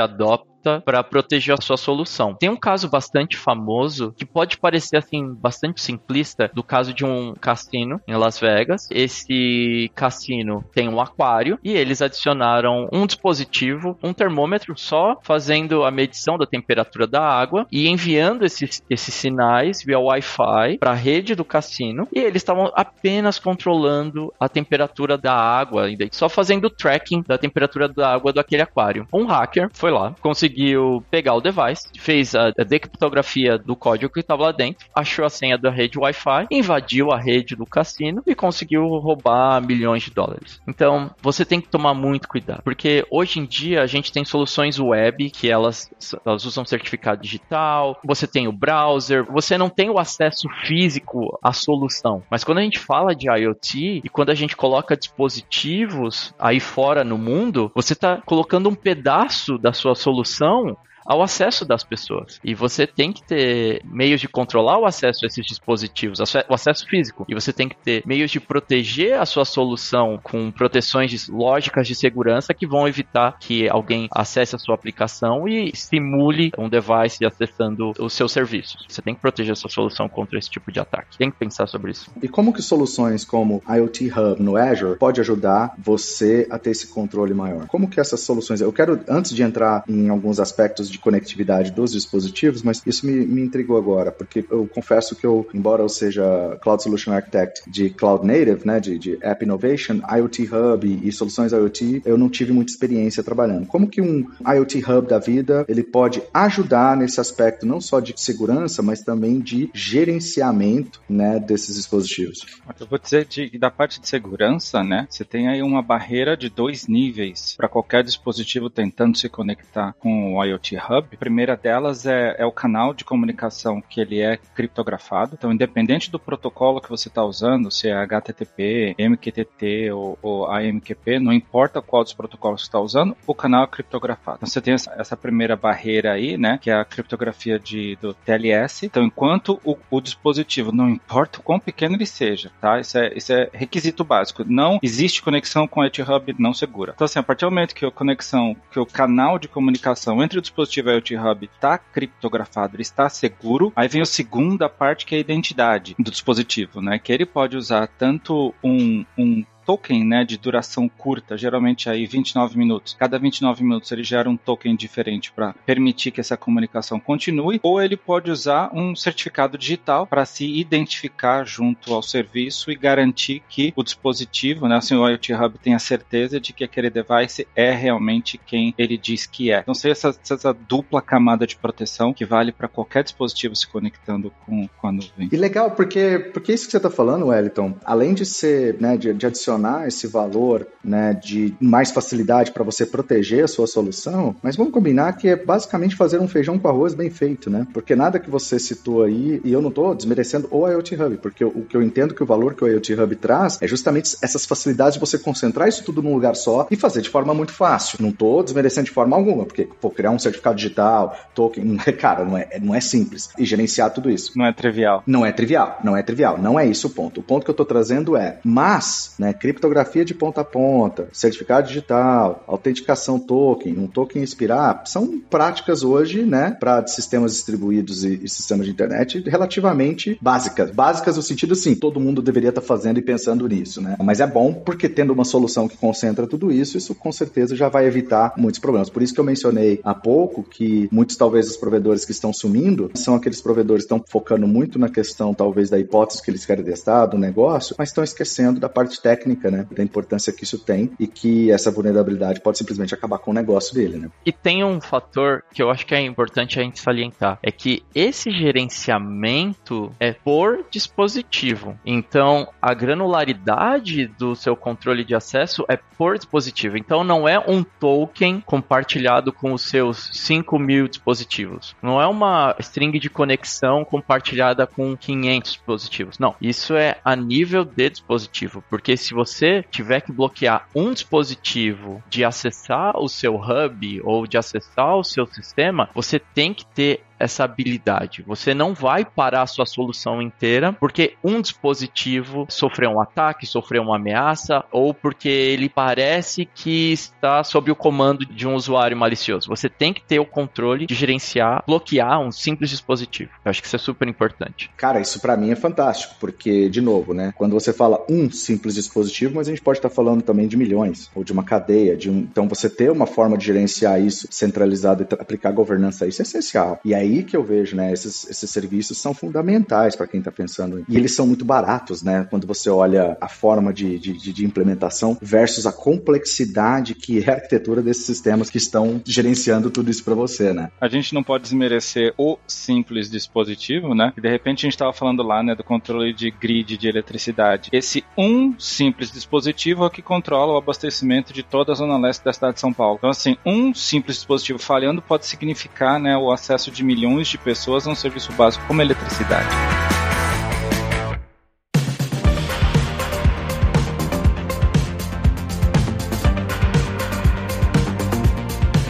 Speaker 5: para proteger a sua solução. Tem um caso bastante famoso que pode parecer assim bastante simplista do caso de um cassino em Las Vegas. Esse cassino tem um aquário e eles adicionaram um dispositivo, um termômetro só fazendo a medição da temperatura da água e enviando esses, esses sinais via Wi-Fi para a rede do cassino e eles estavam apenas controlando a temperatura da água, só fazendo o tracking da temperatura da água do aquele aquário. Um hacker foi lá, conseguiu conseguiu pegar o device, fez a, decriptografia do código que estava lá dentro, achou a senha da rede Wi-Fi, invadiu a rede do cassino e conseguiu roubar milhões de dólares. Então, você tem que tomar muito cuidado, porque hoje em dia a gente tem soluções web que elas, elas usam certificado digital, você tem o browser, você não tem o acesso físico à solução. Mas quando a gente fala de IoT e quando a gente coloca dispositivos aí fora no mundo, você está colocando um pedaço da sua solução produção ao acesso das pessoas. E você tem que ter meios de controlar o acesso a esses dispositivos, o acesso físico. E você tem que ter meios de proteger a sua solução com proteções lógicas de segurança que vão evitar que alguém acesse a sua aplicação e simule um device acessando os seus serviços. Você tem que proteger a sua solução contra esse tipo de ataque. Tem que pensar sobre isso.
Speaker 3: E como que soluções como IoT Hub no Azure pode ajudar você a ter esse controle maior? Como que essas soluções... Eu quero, antes de entrar em alguns aspectos de de conectividade dos dispositivos, mas isso me, me intrigou agora, porque eu confesso que eu, embora eu seja Cloud Solution Architect de Cloud Native, né, de, de App Innovation, IoT Hub e, e soluções IoT, eu não tive muita experiência trabalhando. Como que um IoT Hub da vida, ele pode ajudar nesse aspecto não só de segurança, mas também de gerenciamento, né, desses dispositivos?
Speaker 4: Eu vou dizer de, da parte de segurança, né, você tem aí uma barreira de dois níveis para qualquer dispositivo tentando se conectar com o IoT Hub. A primeira delas é, é o canal de comunicação que ele é criptografado. Então, independente do protocolo que você está usando, se é HTTP, MQTT ou, ou AMQP, não importa qual dos protocolos você está usando, o canal é criptografado. Então, você tem essa, essa, primeira barreira aí, né, que é a criptografia de, do TLS. Então, enquanto o, o dispositivo, não importa o quão pequeno ele seja, tá? Isso é, isso é requisito básico. Não existe conexão com o Hub não segura. Então, assim, a partir do momento que a conexão, que o canal de comunicação entre o dispositivo dispositivo IoT Hub está criptografado, ele está seguro. Aí vem a segunda parte que é a identidade do dispositivo, né? Que ele pode usar tanto um, um token né, de duração curta, geralmente aí 29 minutos. Cada 29 minutos ele gera um token diferente para permitir que essa comunicação continue, ou ele pode usar um certificado digital para se identificar junto ao serviço e garantir que o dispositivo, né, assim, o IoT Hub tem a certeza de que aquele device é realmente quem ele diz que é. Então, seja essa, essa dupla camada de proteção que vale para qualquer dispositivo se conectando com, com a nuvem.
Speaker 3: E legal, porque, porque isso que você está falando, Wellington, além de ser, né, de, de adicionar adicionar esse valor né, de mais facilidade para você proteger a sua solução, mas vamos combinar que é basicamente fazer um feijão com arroz bem feito, né? Porque nada que você citou aí, e eu não estou desmerecendo o IoT Hub, porque o que eu entendo que o valor que o IoT Hub traz é justamente essas facilidades de você concentrar isso tudo num lugar só e fazer de forma muito fácil. Não estou desmerecendo de forma alguma, porque pô, criar um certificado digital, token, cara, não é, não é simples. E gerenciar tudo isso.
Speaker 4: Não é trivial.
Speaker 3: Não é trivial, não é trivial. Não é isso o ponto. O ponto que eu estou trazendo é, mas, né, criptografia de ponta a ponta, certificado digital, autenticação token, um token expirar, são práticas hoje, né, para sistemas distribuídos e, e, sistemas de internet relativamente básicas. Básicas no sentido assim, todo mundo deveria estar tá fazendo e pensando nisso, né? Mas é bom porque tendo uma solução que concentra tudo isso, isso com certeza já vai evitar muitos problemas. Por isso que eu mencionei há pouco que muitos talvez os provedores que estão sumindo são aqueles provedores que estão focando muito na questão talvez da hipótese que eles querem testar do negócio, mas estão esquecendo da parte técnica, né? Da importância que isso tem e que essa vulnerabilidade pode simplesmente acabar com o negócio dele, né?
Speaker 5: E tem um fator que eu acho que é importante a gente salientar, é que esse gerenciamento é por dispositivo. Então, a granularidade do seu controle de acesso é por dispositivo. Então, não é um token compartilhado com os seus 5 mil dispositivos. Não é uma string de conexão compartilhada com 500 dispositivos. Não, isso é a nível de dispositivo, porque se você tiver que bloquear um dispositivo de acessar o seu hub ou de acessar o seu sistema, você tem que ter essa habilidade. Você não vai parar a sua solução inteira porque um dispositivo sofreu um ataque, sofreu uma ameaça ou porque ele parece que está sob o comando de um usuário malicioso. Você tem que ter o controle de gerenciar, bloquear um simples dispositivo. Eu acho que isso é super importante.
Speaker 3: Cara, isso para mim é fantástico, porque de novo, né, quando você fala um simples dispositivo, mas a gente pode estar falando também de milhões ou de uma cadeia, de um... então você ter uma forma de gerenciar isso centralizado e aplicar governança a isso é essencial. E aí aí que eu vejo, né? Esses, esses serviços são fundamentais para quem está pensando. E eles são muito baratos, né? Quando você olha a forma de, de, de, implementação versus a complexidade que é a arquitetura desses sistemas que estão gerenciando tudo isso para você, né?
Speaker 4: A gente não pode desmerecer o simples dispositivo, né? E de repente a gente estava falando lá, né, do controle de grid de eletricidade. Esse um simples dispositivo é o que controla o abastecimento de toda a zona leste da cidade de São Paulo. Então, assim, um simples dispositivo falhando pode significar, né, o acesso de milhões milhões de pessoas a um serviço básico como eletricidade.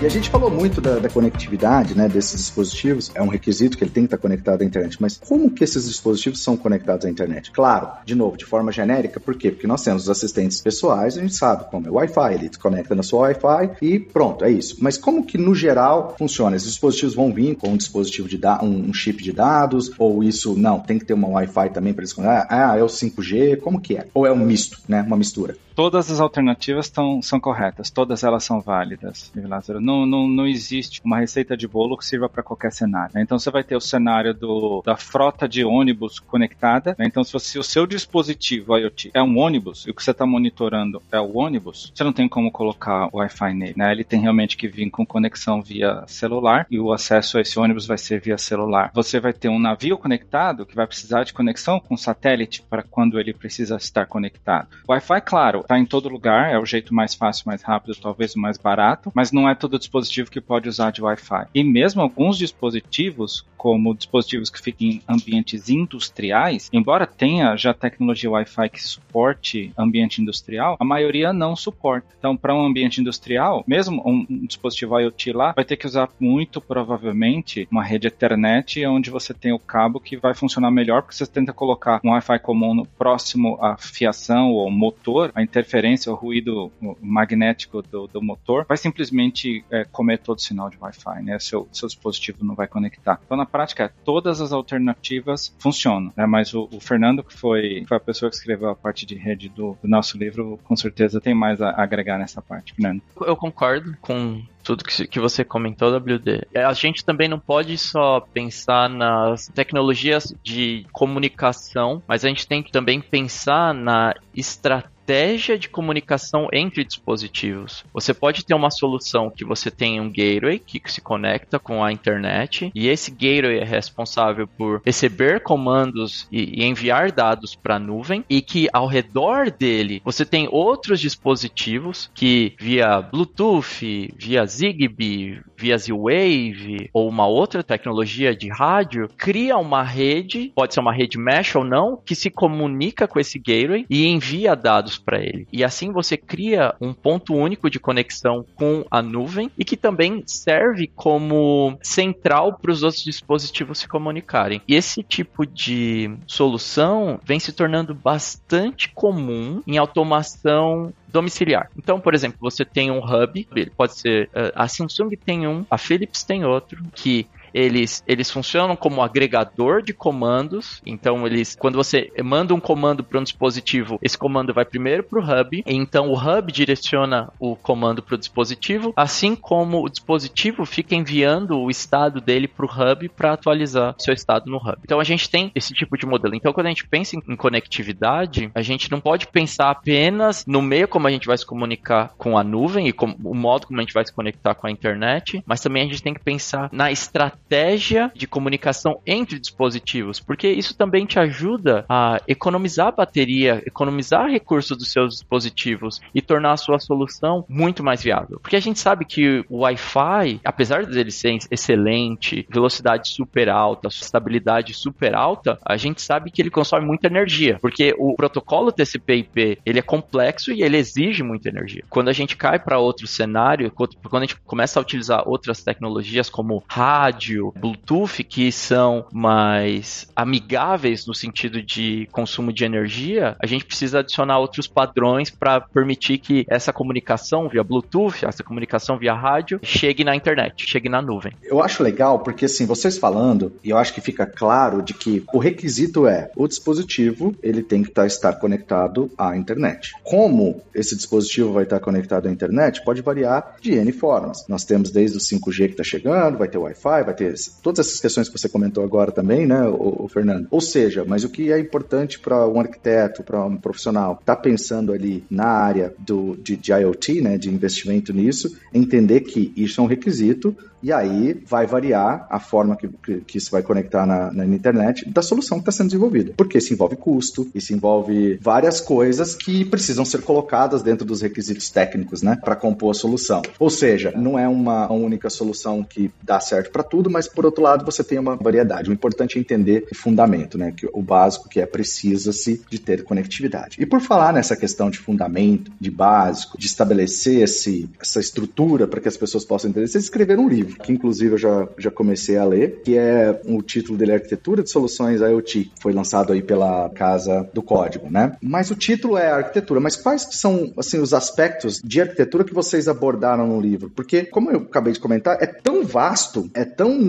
Speaker 3: E a gente falou muito da, da, conectividade, né, desses dispositivos. É um requisito que ele tem que estar conectado à internet. Mas como que esses dispositivos são conectados à internet? Claro, de novo, de forma genérica. Por quê? Porque nós temos os assistentes pessoais, a gente sabe como é o Wi-Fi. Ele conecta na sua Wi-Fi e pronto, é isso. Mas como que no geral funciona? Esses dispositivos vão vir com um dispositivo de um, um chip de dados? Ou isso não? Tem que ter uma Wi-Fi também para eles conectar? Ah, é o 5G? Como que é? Ou é um misto, né? Uma mistura?
Speaker 4: Todas as alternativas tão, são corretas, todas elas são válidas, Lázaro não, não, não existe uma receita de bolo que sirva para qualquer cenário. Né? Então você vai ter o cenário do, da frota de ônibus conectada. Né? Então, se, você, se o seu dispositivo IoT é um ônibus e o que você está monitorando é o ônibus, você não tem como colocar Wi-Fi nele. Né? Ele tem realmente que vir com conexão via celular e o acesso a esse ônibus vai ser via celular. Você vai ter um navio conectado que vai precisar de conexão com satélite para quando ele precisa estar conectado. Wi-Fi, claro, está em todo lugar, é o jeito mais fácil, mais rápido, talvez o mais barato, mas não é todo dispositivo que pode usar de Wi-Fi. E mesmo alguns dispositivos, como dispositivos que ficam em ambientes industriais, embora tenha já tecnologia Wi-Fi que suporte ambiente industrial, a maioria não suporta. Então, para um ambiente industrial, mesmo um, um, dispositivo IoT lá, vai ter que usar muito provavelmente uma rede Ethernet, onde você tem o cabo que vai funcionar melhor, porque você tenta colocar um Wi-Fi comum próximo à fiação ou motor, a interferência, o ruído magnético do, do motor, vai simplesmente é, comer todo o sinal de Wi-Fi, né? Seu, seu dispositivo não vai conectar. Então, na prática, todas as alternativas funcionam, né? Mas o, o Fernando, que foi, foi a pessoa que escreveu a parte de rede do, do nosso livro, com certeza tem mais a, a agregar nessa parte, Fernando.
Speaker 5: Eu concordo com tudo que, que você comentou, WD. A gente também não pode só pensar nas tecnologias de comunicação, mas a gente tem que também pensar na estratégia estratégia de comunicação entre dispositivos. Você pode ter uma solução que você tem um gateway que se conecta com a internet e esse gateway é responsável por receber comandos e, e enviar dados para a nuvem e que ao redor dele você tem outros dispositivos que via Bluetooth, via Zigbee, via Z-Wave ou uma outra tecnologia de rádio cria uma rede, pode ser uma rede mesh ou não, que se comunica com esse gateway e envia dados para ele. E assim você cria um ponto único de conexão com a nuvem e que também serve como central para os outros dispositivos se comunicarem. E esse tipo de solução vem se tornando bastante comum em automação domiciliar. Então, por exemplo, você tem um hub, ele pode ser eh, a Samsung tem um, a Philips tem outro, que eles, eles funcionam como agregador de comandos. Então, eles, quando você manda um comando para um dispositivo, esse comando vai primeiro para o hub. Então, o hub direciona o comando para o dispositivo, assim como o dispositivo fica enviando o estado dele para o hub para atualizar seu estado no hub. Então, a gente tem esse tipo de modelo. Então, quando a gente pensa em, em conectividade, a gente não pode pensar apenas no meio como a gente vai se comunicar com a nuvem e com, o modo como a gente vai se conectar com a internet, mas também a gente tem que pensar na estratégia estratégia de comunicação entre dispositivos, porque isso também te ajuda a economizar bateria, economizar recursos dos seus dispositivos e tornar a sua solução muito mais viável. Porque a gente sabe que o Wi-Fi, apesar dele ser excelente, velocidade super alta, estabilidade super alta, a gente sabe que ele consome muita energia, porque o protocolo TCP/IP ele é complexo e ele exige muita energia. Quando a gente cai para outro cenário, quando a gente começa a utilizar outras tecnologias como rádio rádio, Bluetooth, que são mais amigáveis no sentido de consumo de energia, a gente precisa adicionar outros padrões para permitir que essa comunicação via Bluetooth, essa comunicação via rádio, chegue na internet, chegue na nuvem.
Speaker 3: Eu acho legal porque, assim, vocês falando, e eu acho que fica claro de que o requisito é o dispositivo, ele tem que tá, estar conectado à internet. Como esse dispositivo vai estar conectado à internet pode variar de N formas. Nós temos desde o 5G que está chegando, vai ter Wi-Fi, vai ter todas essas questões que você comentou agora também, né, o, o Fernando? Ou seja, mas o que é importante para um arquiteto, para um profissional, tá pensando ali na área do, de, de IoT, né, de investimento nisso, entender que isso é um requisito e aí vai variar a forma que, que, que isso vai conectar na, na, internet da solução que está sendo desenvolvida. Porque isso envolve custo, isso envolve várias coisas que precisam ser colocadas dentro dos requisitos técnicos, né, para compor a solução. Ou seja, não é uma única solução que dá certo para tudo, mas por outro lado você tem uma variedade. O importante é entender o fundamento, né, que o básico que é precisa-se de ter conectividade. E por falar nessa questão de fundamento, de básico, de estabelecer esse, essa estrutura para que as pessoas possam entender, vocês escreveram um livro livro, que inclusive eu já, já comecei a ler, que é o título dele é Arquitetura de Soluções IoT. Foi lançado aí pela Casa do Código, né? Mas o título é Arquitetura. Mas quais são, assim, os aspectos de arquitetura que vocês abordaram no livro? Porque, como eu acabei de comentar, é tão vasto, é tão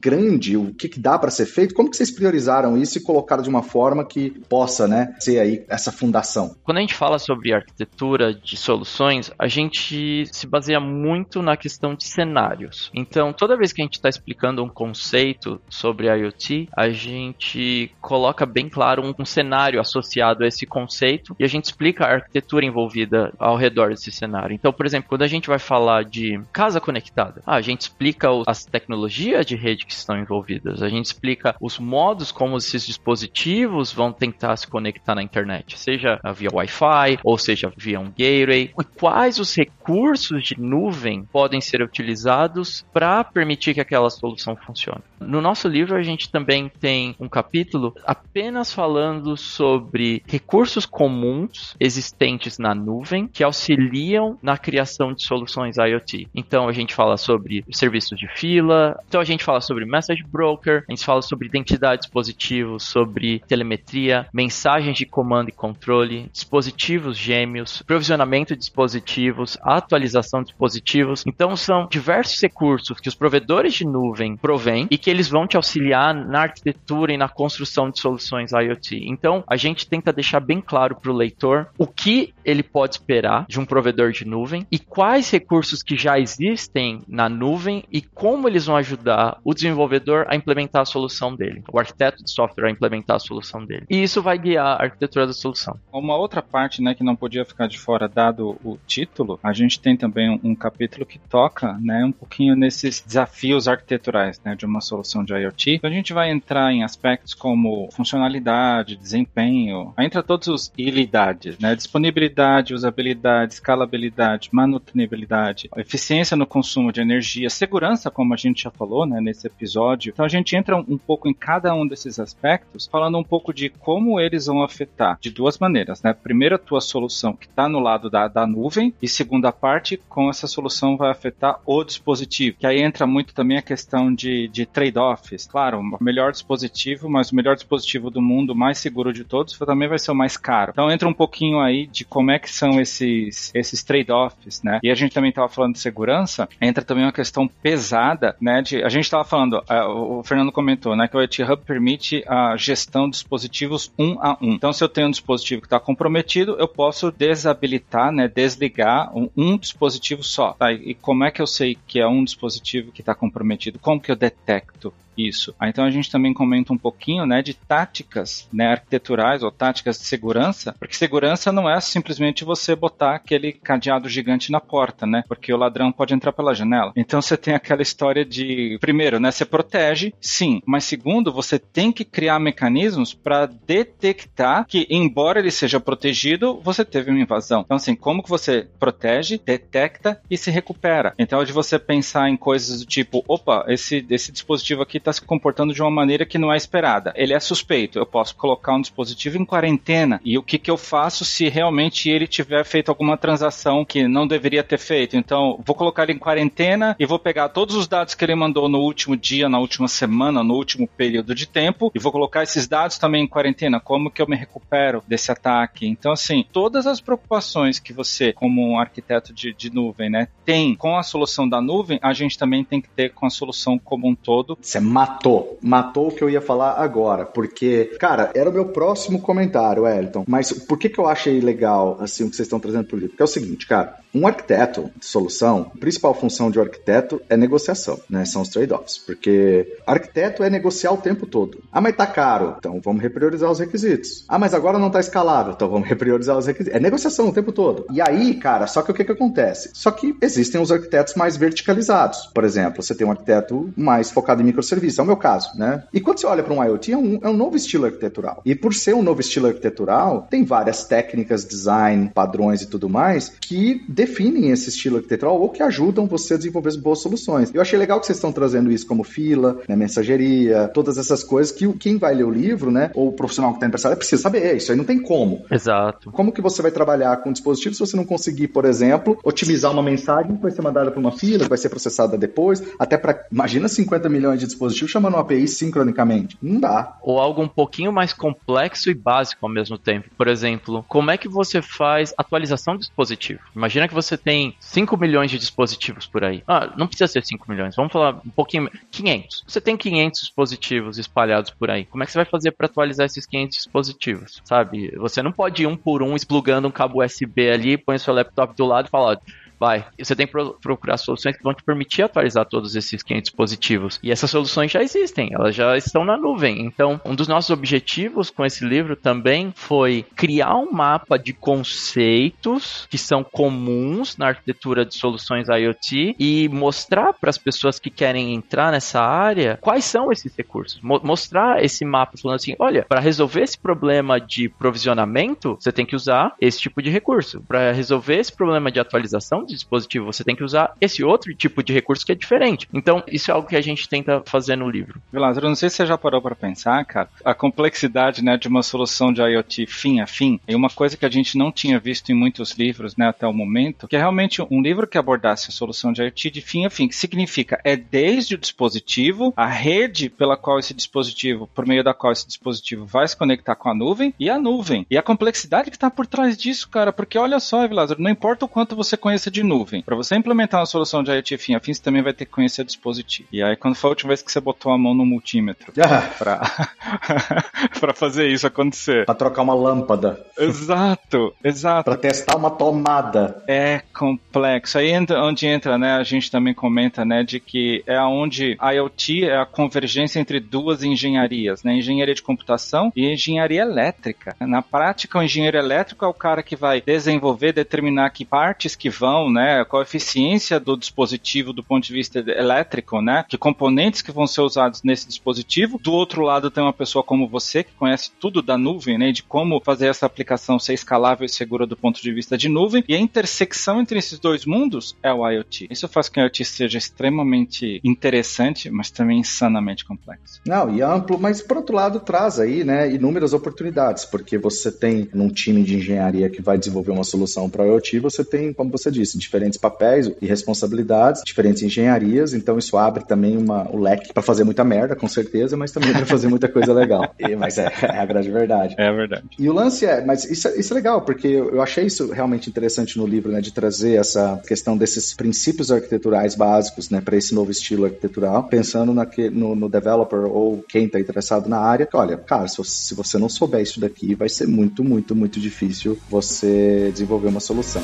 Speaker 3: grande o que, que dá para ser feito. Como que vocês priorizaram isso e colocaram de uma forma que possa, né, ser aí essa fundação?
Speaker 5: Quando a gente fala sobre arquitetura de soluções, a gente se baseia muito na questão de cenários. Então, toda vez que a gente está explicando um conceito sobre IoT, a gente coloca bem claro um, cenário associado a esse conceito e a gente explica a arquitetura envolvida ao redor desse cenário. Então, por exemplo, quando a gente vai falar de casa conectada, ah, a gente explica as tecnologias de rede que estão envolvidas, a gente explica os modos como esses dispositivos vão tentar se conectar na internet, seja via Wi-Fi ou seja via um gateway, e quais os recursos de nuvem podem ser utilizados para permitir que aquela solução funcione. No nosso livro, a gente também tem um capítulo apenas falando sobre recursos comuns existentes na nuvem que auxiliam na criação de soluções IoT. Então, a gente fala sobre serviços de fila, então a gente fala sobre message broker, a gente fala sobre identidade de dispositivos, sobre telemetria, mensagens de comando e controle, dispositivos gêmeos, provisionamento de dispositivos, atualização de dispositivos. Então, são diversos recursos recursos que os provedores de nuvem provêm e que eles vão te auxiliar na arquitetura e na construção de soluções IoT. Então, a gente tenta deixar bem claro para o leitor o que ele pode esperar de um provedor de nuvem e quais recursos que já existem na nuvem e como eles vão ajudar o desenvolvedor a implementar a solução dele, o arquiteto de software a implementar a solução dele. E isso vai guiar a arquitetura da solução.
Speaker 4: Uma outra parte, né, que não podia ficar de fora dado o título, a gente tem também um capítulo que toca, né, um pouquinho nesses desafios arquiteturais né, de uma solução de IoT. Então a gente vai entrar em aspectos como funcionalidade, desempenho, entra todos os ilidades, né, disponibilidade usabilidade, escalabilidade, manutenibilidade, eficiência no consumo de energia, segurança, como a gente já falou né, nesse episódio. Então a gente entra um pouco em cada um desses aspectos, falando um pouco de como eles vão afetar de duas maneiras. Né? Primeiro, a tua solução que está no lado da, da nuvem, e segunda parte, como essa solução vai afetar o dispositivo. Que aí entra muito também a questão de, de trade-offs. Claro, o melhor dispositivo, mas o melhor dispositivo do mundo, mais seguro de todos, também vai ser o mais caro. Então entra um pouquinho aí de como é que são esses, esses trade-offs, né? E a gente também estava falando de segurança, entra também uma questão pesada, né? De, a gente estava falando, uh, o Fernando comentou, né? Que o IT Hub permite a gestão de dispositivos um a um. Então, se eu tenho um dispositivo que está comprometido, eu posso desabilitar, né? Desligar um, um dispositivo só. Tá? E como é que eu sei que é um dispositivo que está comprometido? Como que eu detecto? 8 isso. então a gente também comenta um pouquinho, né, de táticas, né, arquiteturais ou táticas de segurança, porque segurança não é simplesmente você botar aquele cadeado gigante na porta, né, porque o ladrão pode entrar pela janela. Então você tem aquela história de, primeiro, né, você protege, sim, mas segundo, você tem que criar mecanismos para detectar que, embora ele seja protegido, você teve uma invasão. Então assim, como que você protege, detecta e se recupera? Então é de você pensar em coisas do tipo, opa, esse, esse dispositivo aqui está se comportando de uma maneira que não é esperada. Ele é suspeito. Eu posso colocar um dispositivo em quarentena e o que, que eu faço se realmente ele tiver feito alguma transação que não deveria ter feito? Então, vou colocar ele em quarentena e vou pegar todos os dados que ele mandou no último dia, na última semana, no último período de tempo e vou colocar esses dados também em quarentena. Como que eu me recupero desse ataque? Então, assim, todas as preocupações que você, como um arquiteto de, de nuvem, né, tem com a solução da nuvem, a gente também tem que ter com a solução como um todo.
Speaker 3: Você matou. Matou o que eu ia falar agora. Porque, cara, era o meu próximo comentário, Elton. Mas por que, que eu achei legal, assim, o que vocês estão trazendo pro livro? Porque é o seguinte, cara. Um arquiteto de solução, a principal função de um arquiteto é negociação, né? São os trade-offs. Porque arquiteto é negociar o tempo todo. Ah, mas tá caro. Então vamos repriorizar os requisitos. Ah, mas agora não tá escalável. Então vamos repriorizar os requisitos. É negociação o tempo todo. E aí, cara, só que o que, que acontece? Só que existem os arquitetos mais verticalizados. Por exemplo, você tem um arquiteto mais focado em microserviços. É o meu caso, né? E quando você olha para um IoT, é um, é um novo estilo arquitetural. E por ser um novo estilo arquitetural, tem várias técnicas, design, padrões e tudo mais que definem esse estilo arquitetural ou que ajudam você a desenvolver boas soluções. Eu achei legal que vocês estão trazendo isso como fila, né, mensageria, todas essas coisas que quem vai ler o livro, né, ou o profissional que está interessado, precisa saber. Isso aí não tem como.
Speaker 5: Exato.
Speaker 3: Como que você vai trabalhar com um dispositivo se você não conseguir, por exemplo, otimizar uma mensagem que vai ser mandada para uma fila, que vai ser processada depois, até para imagina 50 milhões de dispositivos chamando uma API sincronicamente. Não dá.
Speaker 5: Ou algo um pouquinho mais complexo e básico ao mesmo tempo. Por exemplo, como é que você faz atualização do dispositivo? Imagina que você tem 5 milhões de dispositivos por aí. Ah, não precisa ser 5 milhões, vamos falar um pouquinho. 500. Você tem 500 dispositivos espalhados por aí. Como é que você vai fazer para atualizar esses 500 dispositivos? Sabe? Você não pode ir um por um explugando um cabo USB ali, põe seu laptop do lado e falar vai. Você tem que procurar soluções que vão te permitir atualizar todos esses 500 dispositivos. E essas soluções já existem, elas já estão na nuvem. Então, um dos nossos objetivos com esse livro também foi criar um mapa de conceitos que são comuns na arquitetura de soluções IoT e mostrar para as pessoas que querem entrar nessa área quais são esses recursos. Mo mostrar esse mapa falando assim, olha, para resolver esse problema de provisionamento, você tem que usar esse tipo de recurso. Para resolver esse problema de atualização de dispositivo, você tem que usar esse outro tipo de recurso que é diferente. Então, isso é algo que a gente tenta fazer no livro.
Speaker 4: Lázaro, não sei se você já parou para pensar, cara, a complexidade né, de uma solução de IoT fim a fim é uma coisa que a gente não tinha visto em muitos livros né, até o momento, que é realmente um livro que abordasse a solução de IoT de fim a fim, que significa é desde o dispositivo, a rede pela qual esse dispositivo, por meio da qual esse dispositivo vai se conectar com a nuvem, e a nuvem. E a complexidade que está por trás disso, cara, porque olha só, Lázaro, não importa o quanto você conheça de de nuvem. Para você implementar uma solução de IoT fim a fim, você também vai ter que conhecer o dispositivo. E aí, quando foi a última vez que você botou a mão no multímetro ah. [laughs] para [laughs] fazer isso acontecer?
Speaker 3: Para trocar uma lâmpada.
Speaker 4: Exato, exato.
Speaker 3: para testar uma tomada.
Speaker 4: É complexo. Aí entra, onde entra, né? A gente também comenta, né, de que é onde a IoT é a convergência entre duas engenharias, né? Engenharia de computação e engenharia elétrica. Na prática, o engenheiro elétrico é o cara que vai desenvolver, determinar que partes que vão né? Qual a eficiência do dispositivo do ponto de vista elétrico, né? Que componentes que vão ser usados nesse dispositivo. Do outro lado tem uma pessoa como você que conhece tudo da nuvem, né? De como fazer essa aplicação ser escalável e segura do ponto de vista de nuvem. E a intersecção entre esses dois mundos é o IoT. Isso faz com que o IoT seja extremamente interessante, mas também insanamente complexo.
Speaker 3: Não, e amplo, mas por outro lado traz aí, né, inúmeras oportunidades, porque você tem num time de engenharia que vai desenvolver uma solução para o IoT, você tem, como você disse, diferentes papéis e responsabilidades, diferentes engenharias, então isso abre também uma, o leque para fazer muita merda, com certeza, mas também para fazer muita coisa legal. [laughs] E, mas é, é, a grande verdade.
Speaker 4: É verdade.
Speaker 3: E o lance é, mas isso, é, isso é legal, porque eu achei isso realmente interessante no livro, né, de trazer essa questão desses princípios arquiteturais básicos, né, para esse novo estilo arquitetural, pensando naque, no, no developer ou quem está interessado na área, olha, cara, se, se você não souber isso daqui, vai ser muito, muito, muito difícil você desenvolver uma solução.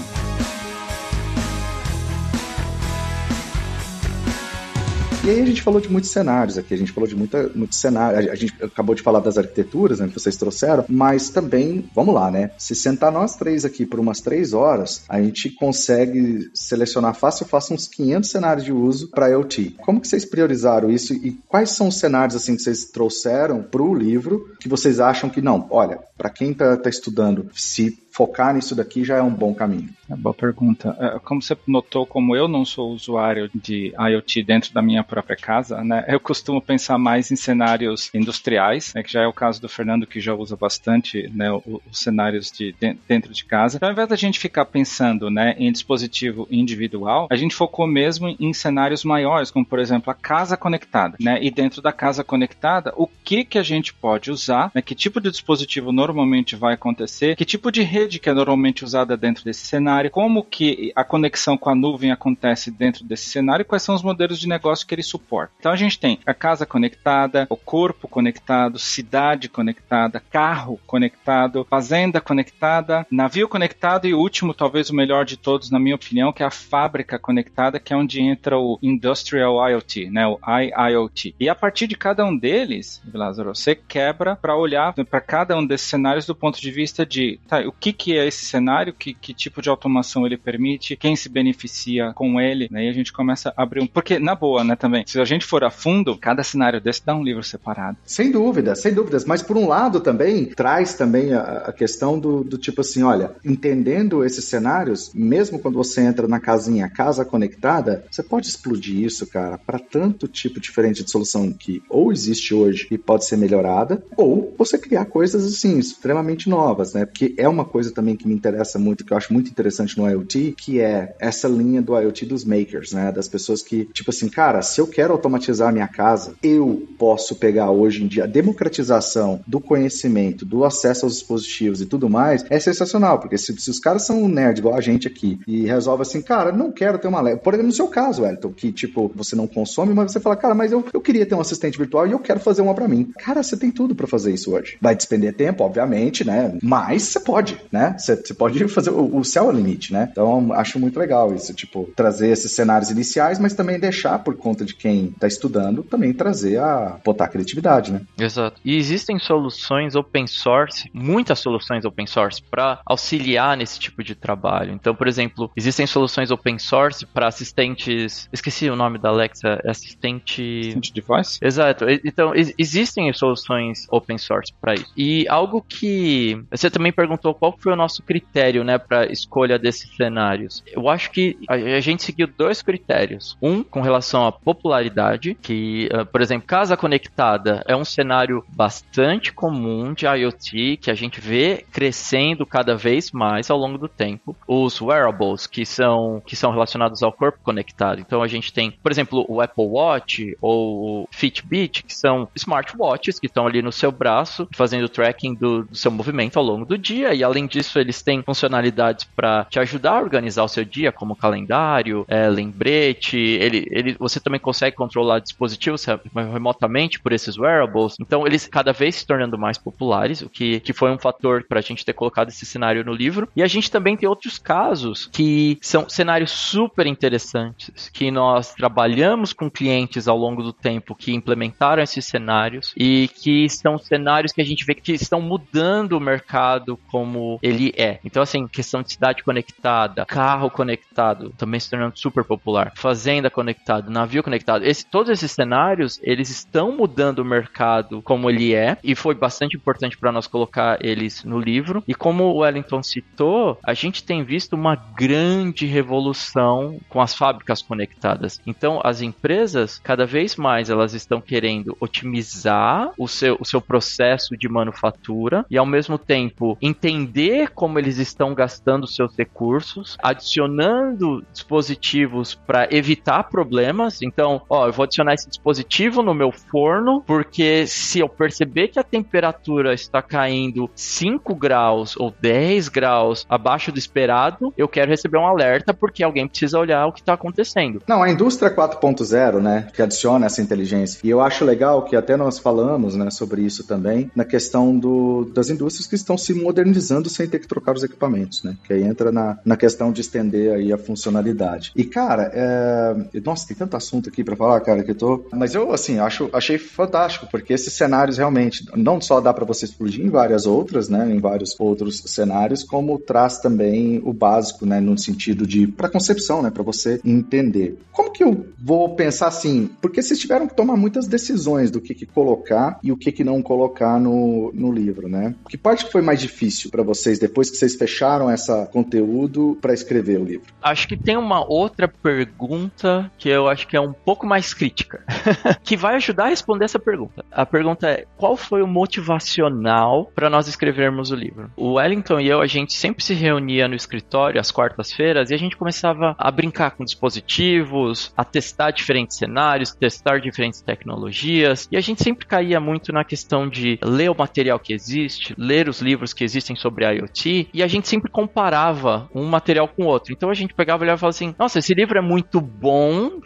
Speaker 3: E aí a gente falou de muitos cenários aqui, a gente falou de muita, muitos cenários, a gente acabou de falar das arquiteturas, né, que vocês trouxeram, mas também, vamos lá, né, se sentar nós três aqui por umas três horas, a gente consegue selecionar fácil, fácil uns 500 cenários de uso para IoT. Como que vocês priorizaram isso e quais são os cenários, assim, que vocês trouxeram para o livro que vocês acham que, não, olha, para quem está tá estudando, se focar nisso daqui já é um bom caminho?
Speaker 4: É boa pergunta. É, como você notou, como eu não sou usuário de IoT dentro da minha própria casa, né, eu costumo pensar mais em cenários industriais, né, que já é o caso do Fernando, que já usa bastante né, os, os cenários de, dentro de casa. Então, ao invés da gente ficar pensando né, em dispositivo individual, a gente focou mesmo em cenários maiores, como por exemplo a casa conectada. Né, e dentro da casa conectada, o que, que a gente pode usar, né, que tipo de dispositivo normalmente vai acontecer, que tipo de rede rede que é normalmente usada dentro desse cenário, como que a conexão com a nuvem acontece dentro desse cenário e quais são os modelos de negócio que ele suporta. Então a gente tem a casa conectada, o corpo conectado, cidade conectada, carro conectado, fazenda conectada, navio conectado e o último, talvez o melhor de todos, na minha opinião, que é a fábrica conectada, que é onde entra o Industrial IoT, né, o IIoT. E a partir de cada um deles, Lázaro, você quebra para olhar para cada um desses cenários do ponto de vista de tá, o que, que é esse cenário, que, que tipo de automação ele permite, quem se beneficia com ele, né? E a gente começa a abrir um. Porque, na boa, né, também, se a gente for a fundo, cada cenário desse dá um livro separado.
Speaker 3: Sem dúvida, sem dúvidas. Mas por um lado também traz também a, a questão do, do tipo assim, olha, entendendo esses cenários, mesmo quando você entra na casinha casa conectada, você pode explodir isso, cara, para tanto tipo diferente de solução que ou existe hoje e pode ser melhorada, ou você criar coisas assim extremamente novas, né? Porque é uma coisa coisa também que me interessa muito, que eu acho muito interessante no IoT, que é essa linha do IoT dos makers, né? Das pessoas que, tipo assim, cara, se eu quero automatizar a minha casa, eu posso pegar hoje em dia a democratização do conhecimento, do acesso aos dispositivos e tudo mais, é sensacional, porque se, se os caras são um nerd igual a gente aqui e resolve assim, cara, não quero ter uma Alexa. Por exemplo, no seu caso, Elton, que tipo, você não consome, mas você fala, cara, mas eu, eu queria ter um assistente virtual e eu quero fazer uma para mim. Cara, você tem tudo para fazer isso hoje. Vai despender tempo, obviamente, né? Mas você pode, né? Você pode [laughs] fazer o, o céu é o limite, né? Então acho muito legal isso, tipo, trazer esses cenários iniciais, mas também deixar por conta de quem está estudando, também trazer a botar a criatividade, né?
Speaker 5: Exato. E existem soluções open source, muitas soluções open source para auxiliar nesse tipo de trabalho. Então, por exemplo, existem soluções open source para assistentes, esqueci o nome da Alexa, é assistente
Speaker 4: assistente device.
Speaker 5: Exato. Então, existem soluções open source para isso. E algo que você também perguntou qual foi o nosso critério, né, para escolha desses cenários? Eu acho que a, gente seguiu dois critérios. Um, com relação à popularidade, que, uh, por exemplo, casa conectada é um cenário bastante comum de IoT que a gente vê crescendo cada vez mais ao longo do tempo. Os wearables, que são, que são relacionados ao corpo conectado. Então a gente tem, por exemplo, o Apple Watch ou o Fitbit, que são smartwatches que estão ali no seu braço, fazendo tracking do, do seu movimento ao longo do dia, e além disso, eles têm funcionalidades para te ajudar a organizar o seu dia, como calendário, é, lembrete. Ele, ele, você também consegue controlar dispositivos remotamente por esses wearables. Então, eles cada vez se tornando mais populares, o que, que foi um fator para a gente ter colocado esse cenário no livro. E a gente também tem outros casos que são cenários super interessantes, que nós trabalhamos com clientes ao longo do tempo que implementaram esses cenários e que são cenários que a gente vê que estão mudando o mercado como ele é. Então, assim, questão de cidade conectada, carro conectado, também se tornando super popular, fazenda conectada, navio conectado. Esse, todos esses cenários, eles estão mudando o mercado como ele é, e foi bastante importante para nós colocar eles no livro. E como o Wellington citou, a gente tem visto uma grande revolução com as fábricas conectadas. Então, as empresas, cada vez mais, elas estão querendo otimizar o seu, o seu processo de manufatura e, ao mesmo tempo, entender como eles estão gastando seus recursos, adicionando dispositivos para evitar problemas. Então, ó, eu vou adicionar esse dispositivo no meu forno, porque se eu perceber que a temperatura está caindo 5 graus ou 10 graus abaixo do esperado, eu quero receber um alerta porque alguém precisa olhar o que está acontecendo.
Speaker 3: Não, a indústria 4.0, né, que adiciona essa inteligência. E eu acho legal que até nós falamos, né, sobre isso também, na questão do, das indústrias que estão se modernizando sem ter que trocar os equipamentos, né, que aí entra na, na questão de estender aí a funcionalidade. E, cara, é... nossa, tem tanto assunto aqui para falar, cara, que eu tô... Mas eu, assim, acho, achei fantástico, porque esses cenários realmente, não só dá para você explodir em várias outras, né, em vários outros cenários, como traz também o básico, né, no sentido de, para concepção, né, para você entender. Como que eu vou pensar assim? Porque vocês tiveram que tomar muitas decisões do que, que colocar e o que, que não colocar no, no livro, né? Que parte que foi mais difícil para vocês depois que vocês fecharam essa conteúdo para escrever o livro?
Speaker 5: Acho que tem uma outra pergunta que eu acho que é um pouco mais crítica, [laughs] que vai ajudar a responder essa pergunta. A pergunta é: qual foi o motivacional para nós escrevermos o livro? O Wellington e eu, a gente sempre se reunia no escritório às quartas-feiras e a gente começava a brincar com dispositivos, a testar diferentes cenários, testar diferentes tecnologias, e a gente sempre caía muito na questão de ler o material que existe, ler os livros que existem sobre IoT, e a gente sempre comparava um material com o outro. Então a gente pegava e falava assim: nossa, esse livro é muito bom,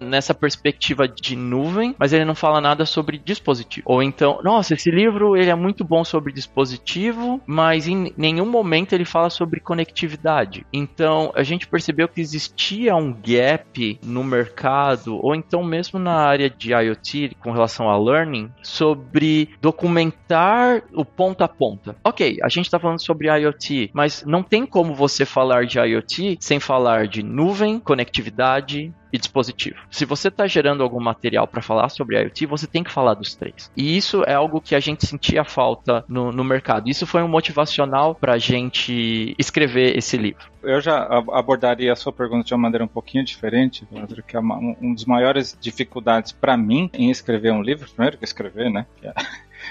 Speaker 5: nessa perspectiva de nuvem, mas ele não fala nada sobre dispositivo. Ou então, nossa, esse livro ele é muito bom sobre dispositivo, mas em nenhum momento ele fala sobre conectividade. Então a gente percebeu que existia um gap no mercado, ou então mesmo na área de IoT com relação a learning, sobre documentar o ponta a ponta. Ok, a gente está falando sobre IoT, mas não tem como você falar de IoT sem falar de nuvem, conectividade, e dispositivo. Se você está gerando algum material para falar sobre IoT, você tem que falar dos três. E isso é algo que a gente sentia falta no, no mercado. Isso foi um motivacional para a gente escrever esse livro.
Speaker 4: Eu já abordaria a sua pergunta de uma maneira um pouquinho diferente, Pedro, que é uma, um dos maiores dificuldades para mim em escrever um livro, primeiro que escrever, né? Que é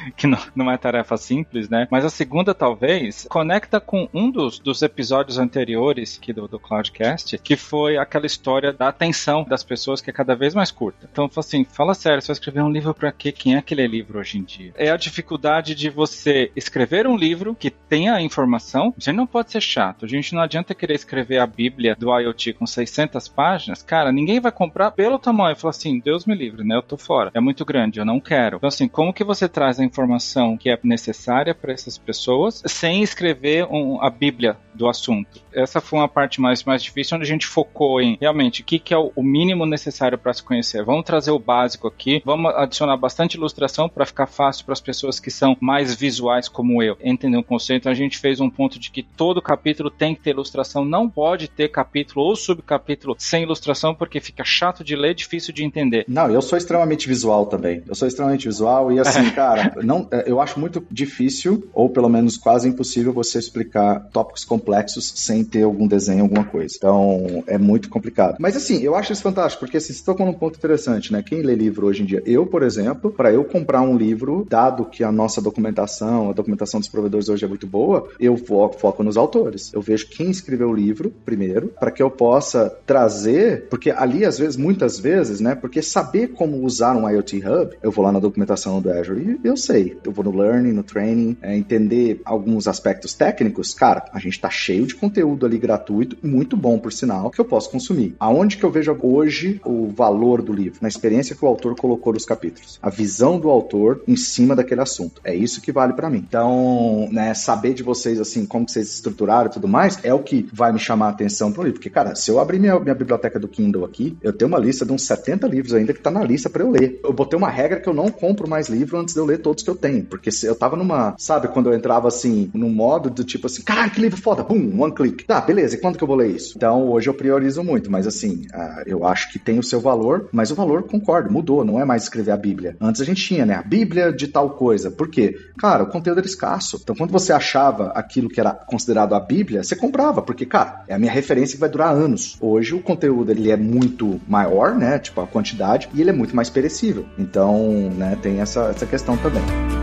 Speaker 4: [laughs] que não, não é tarefa simples, né? Mas a segunda, talvez, conecta com um dos, dos episódios anteriores aqui do, do Cloudcast, que foi aquela história da atenção das pessoas que é cada vez mais curta. Então, assim, fala sério, você vai escrever um livro para quê? Quem é aquele livro hoje em dia? É a dificuldade de você escrever um livro que tenha informação. Gente não pode ser chato. A gente não adianta querer escrever a Bíblia do IoT com 600 páginas. Cara, ninguém vai comprar pelo tamanho. Fala assim, Deus me livre, né? Eu tô fora. É muito grande, eu não quero. Então, assim, como que você traz a informação que é necessária para essas pessoas sem escrever um, a Bíblia do assunto. Essa foi uma parte mais, mais difícil, onde a gente focou em realmente o que, que é o, mínimo necessário para se conhecer. Vamos trazer o básico aqui, vamos adicionar bastante ilustração para ficar fácil para as pessoas que são mais visuais como eu entender o conceito. Então a gente fez um ponto de que todo capítulo tem que ter ilustração, não pode ter capítulo ou subcapítulo sem ilustração, porque fica chato de ler, difícil de entender.
Speaker 3: Não, eu sou extremamente visual também. Eu sou extremamente visual e assim, [laughs] cara, não, é, eu acho muito difícil, ou pelo menos quase impossível, você explicar tópicos complexos sem ter algum desenho, alguma coisa. Então, é muito complicado. Mas assim, eu acho isso fantástico, porque assim, você tocou num ponto interessante, né? Quem lê livro hoje em dia? Eu, por exemplo, para eu comprar um livro, dado que a nossa documentação, a documentação dos provedores hoje é muito boa, eu foco nos autores. Eu vejo quem escreveu o livro primeiro, para que eu possa trazer, porque ali, às vezes, muitas vezes, né? Porque saber como usar um IoT Hub, eu vou lá na documentação do Azure e eu sei. Eu vou no Learning, no Training, é, entender alguns aspectos técnicos. Cara, a gente tá cheio de conteúdo ali gratuito, muito bom, por sinal, que eu posso consumir. Aonde que eu vejo hoje o valor do livro? Na experiência que o autor colocou nos capítulos. A visão do autor em cima daquele assunto. É isso que vale para mim. Então, né, saber de vocês, assim, como vocês estruturaram e tudo mais, é o que vai me chamar a atenção pro livro. Porque, cara, se eu abrir minha, minha biblioteca do Kindle aqui, eu tenho uma lista de uns 70 livros ainda que tá na lista para eu ler. Eu botei uma regra que eu não compro mais livro antes de eu ler todos conteúdos que eu tenho. Porque eu tava numa, sabe, quando eu entrava assim, num modo do tipo assim, caralho, que livro foda, bum, one click. Tá, beleza, e quando que eu vou ler isso? Então hoje eu priorizo muito, mas assim, uh, eu acho que tem o seu valor, mas o valor, concordo, mudou, não é mais escrever a Bíblia. Antes a gente tinha, né, a Bíblia de tal coisa. Por quê? Cara, o conteúdo era escasso. Então quando você achava aquilo que era considerado a Bíblia, você comprava, porque, cara, é a minha referência que vai durar anos. Hoje o conteúdo ele é muito maior, né, tipo a quantidade, e ele é muito mais perecível. Então, né, tem essa, essa questão também. Bom,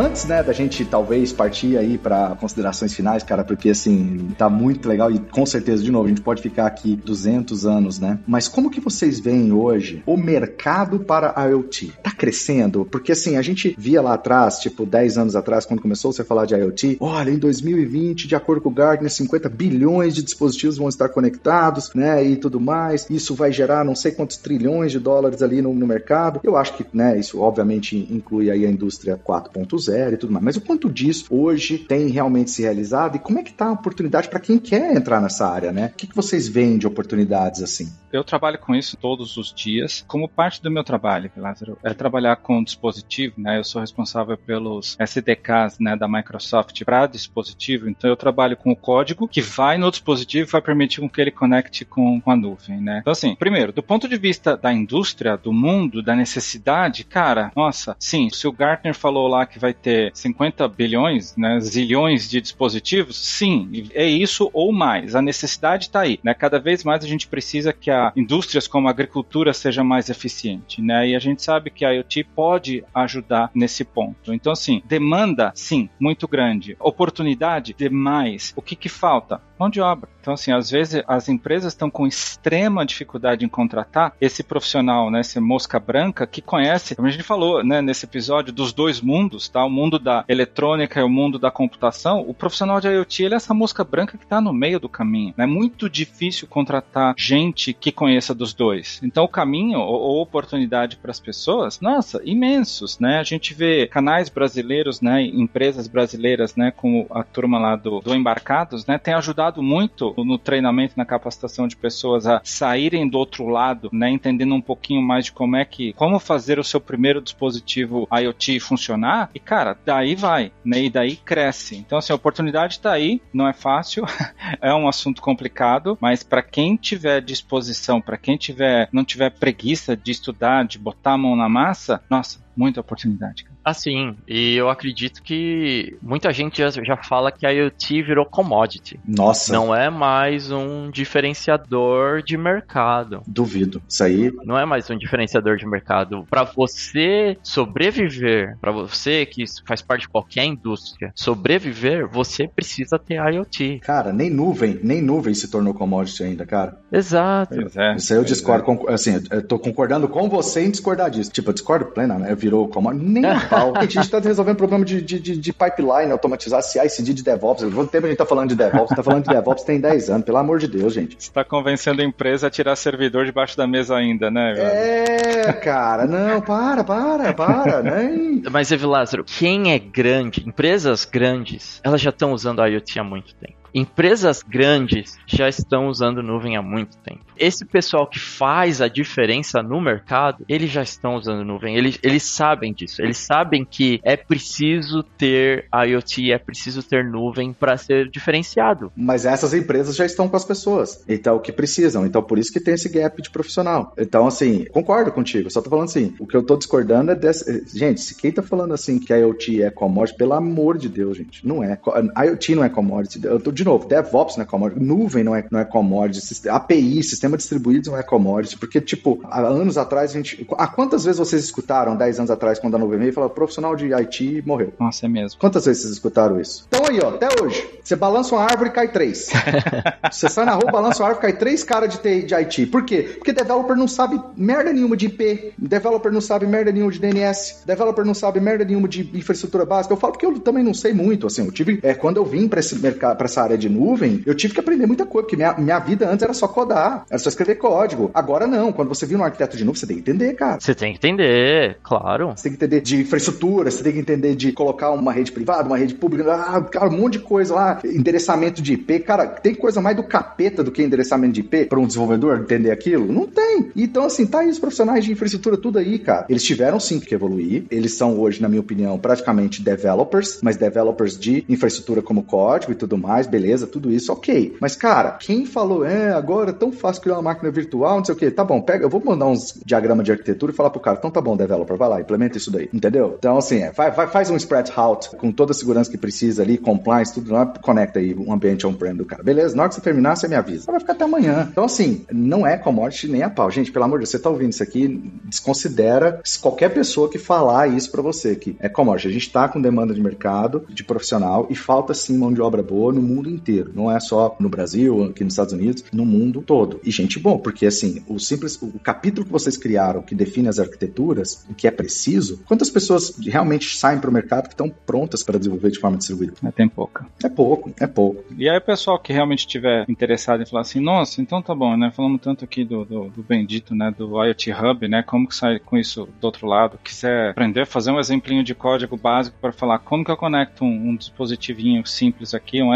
Speaker 3: antes, né, da gente talvez partir aí para considerações finais, cara, porque assim, tá muito legal e com certeza, de novo, a gente pode ficar aqui 200 anos, né? Mas como que vocês veem hoje o mercado para IoT? Tá crescendo? Porque assim, a gente via lá atrás, tipo 10 anos atrás, quando começou a falar de IoT, olha, em 2020, de acordo com o Gartner, 50 bilhões de dispositivos vão estar conectados, né, e tudo mais. Isso vai gerar não sei quantos trilhões de dólares ali no, no mercado. Eu acho que, né, isso obviamente inclui aí a indústria 4 4.0 e tudo mais. Mas o quanto disso hoje tem realmente se realizado e como é que está a oportunidade para quem quer entrar nessa área, né? O que, que vocês veem de oportunidades assim?
Speaker 4: Eu trabalho com isso todos os dias. Como parte do meu trabalho, Lázaro, é trabalhar com dispositivo, né? Eu sou responsável pelos SDKs, né, da Microsoft para dispositivo. Então eu trabalho com o código que vai no dispositivo e vai permitir que ele conecte com, com a nuvem, né? Então assim, primeiro, do ponto de vista da indústria, do mundo, da necessidade, cara, nossa, sim, se o Gartner falou lá que vai ter 50 bilhões, né, zilhões de dispositivos, sim, é isso ou mais. A necessidade está aí, né? Cada vez mais a gente precisa que a indústrias como a agricultura seja mais eficiente, né? E a gente sabe que a IoT pode ajudar nesse ponto. Então, assim, demanda, sim, muito grande. Oportunidade, demais. O que que falta? Mão de obra. Então, assim, às vezes as empresas estão com extrema dificuldade em contratar esse profissional, né, esse mosca branca que conhece, como a gente falou, né, nesse episódio dos dois mundos, tá? O mundo da eletrônica e o mundo da computação. O profissional de IoT, ele é essa mosca branca que está no meio do caminho. É muito difícil contratar gente que conheça dos dois. Então, o caminho ou, ou oportunidade para as pessoas, nossa, imensos, né? A gente vê canais brasileiros, né, empresas brasileiras, né, como a turma lá do, do Embarcados, né, tem ajudado muito no treinamento, na capacitação de pessoas a saírem do outro lado, né, entendendo um pouquinho mais de como é que, como fazer o seu primeiro dispositivo IoT funcionar, e cara, daí vai, né, e daí cresce. Então, assim, a oportunidade está aí, não é fácil, [laughs] é um assunto complicado, mas para quem tiver disposição, para quem tiver, não tiver preguiça de estudar, de botar a mão na massa, nossa, muita oportunidade.
Speaker 5: Assim, e eu acredito que muita gente já, já fala que a IoT virou commodity.
Speaker 3: Nossa.
Speaker 5: Não é mais um diferenciador de mercado.
Speaker 3: Duvido. Isso aí.
Speaker 5: Não é mais um diferenciador de mercado. Para você sobreviver, para você que faz parte de qualquer indústria, sobreviver, você precisa ter IoT.
Speaker 3: Cara, nem nuvem, nem nuvem se tornou commodity ainda, cara.
Speaker 5: Exato.
Speaker 3: É, Isso aí eu discordo. É. Assim, eu tô concordando com você em discordar disso. Tipo, eu discordo plena, né? Virou commodity. Nem a pau. a gente está [laughs] resolvendo problema de, de, de, pipeline automatizar, CI/CD de DevOps. Quanto tempo a gente está falando de DevOps? Está falando de DevOps tem 10 anos, pelo amor de Deus, gente.
Speaker 4: Você está convencendo a empresa a tirar servidor debaixo da mesa ainda, né?
Speaker 3: Velho? É, cara, não, para, para, para, né?
Speaker 5: Mas, Evi Lázaro, quem é grande, empresas grandes, elas já estão usando a IoT há muito tempo. Empresas grandes já estão usando nuvem há muito tempo. Esse pessoal que faz a diferença no mercado, eles já estão usando nuvem. Eles, eles sabem disso. Eles sabem que é preciso ter IoT, é preciso ter nuvem para ser diferenciado.
Speaker 3: Mas essas empresas já estão com as pessoas. Então, o que precisam. Então, por isso que tem esse gap de profissional. Então, assim, concordo contigo. Só tô falando assim, o que eu tô discordando é desse... Gente, se quem tá falando assim que IoT é commodity, pelo amor de Deus, gente, não é. IoT não é commodity. Eu tô de novo, DevOps não é commodity, nuvem não é, não é commodity, API, sistema distribuído não é commodity, porque, tipo, há anos atrás a gente. Há quantas vezes vocês escutaram, 10 anos atrás, quando a nuvem veio, falou, profissional de IT morreu?
Speaker 4: Nossa, é mesmo.
Speaker 3: Quantas vezes vocês escutaram isso? Então aí, ó, até hoje, você balança uma árvore e cai três. [laughs] você sai na rua, balança uma árvore e cai três caras de, de IT. Por quê? Porque developer não sabe merda nenhuma de IP, developer não sabe merda nenhuma de DNS, developer não sabe merda nenhuma de infraestrutura básica. Eu falo porque eu também não sei muito, assim, eu tive, é, quando eu vim para esse mercado, para essa área área de nuvem, eu tive que aprender muita coisa, porque minha, minha vida antes era só codar, era só escrever código. Agora não, quando você vira um arquiteto de nuvem, você tem que entender, cara.
Speaker 5: Você tem que entender, claro.
Speaker 3: Você tem que entender de infraestrutura, você tem que entender de colocar uma rede privada, uma rede pública, ah, cara, um monte de coisa lá, endereçamento de IP. Cara, tem coisa mais do capeta do que endereçamento de IP para um desenvolvedor entender aquilo? Não tem. Então, assim, tá aí os profissionais de infraestrutura tudo aí, cara. Eles tiveram sim que evoluir. Eles são hoje, na minha opinião, praticamente developers, mas developers de infraestrutura como código e tudo mais, beleza, tudo isso, ok. Mas, cara, quem falou, é, agora é tão fácil criar uma máquina virtual, não sei o que, tá bom, pega, eu vou mandar uns diagramas de arquitetura e falar pro cara, então tá bom, developer, vai lá, implementa isso daí, entendeu? Então, assim, é, vai, vai, faz um spread out com toda a segurança que precisa ali, compliance, tudo lá, conecta aí um ambiente on-prem do cara. Beleza, na hora que você terminar, você me avisa. Vai ficar até amanhã. Então, assim, não é commodity nem a pau. Gente, pelo amor de Deus, você tá ouvindo isso aqui, desconsidera qualquer pessoa que falar isso para você, que é commodity. A gente tá com demanda de mercado, de profissional, e falta sim mão de obra boa no mundo inteiro. Não é só no Brasil, aqui nos Estados Unidos, no mundo todo. E gente bom, porque assim, o simples, o capítulo que vocês criaram, que define as arquiteturas, o que é preciso, quantas pessoas realmente saem para o mercado que estão prontas para desenvolver de forma distribuída?
Speaker 4: É, tem pouca.
Speaker 3: É pouco, é pouco.
Speaker 4: E aí o pessoal que realmente estiver interessado em falar assim, nossa, então tá bom, né? Falamos tanto aqui do, do, do bendito, né? Do IoT Hub, né? Como que sai com isso do outro lado? Quiser aprender, fazer um exemplinho de código básico para falar como que eu conecto um, um dispositivinho simples aqui, um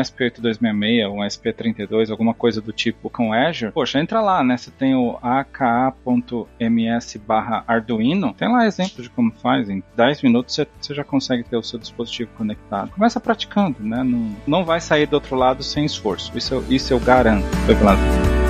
Speaker 4: SP8266, um SP32, alguma coisa do tipo com Azure, poxa, entra lá, né? Você tem o aka.ms barra Arduino, tem lá exemplo de como faz, em 10 minutos você, você já consegue ter o seu dispositivo conectado. Começa praticando, né? Não, não vai sair do outro lado sem esforço, isso, eu, isso eu garanto. Foi falado.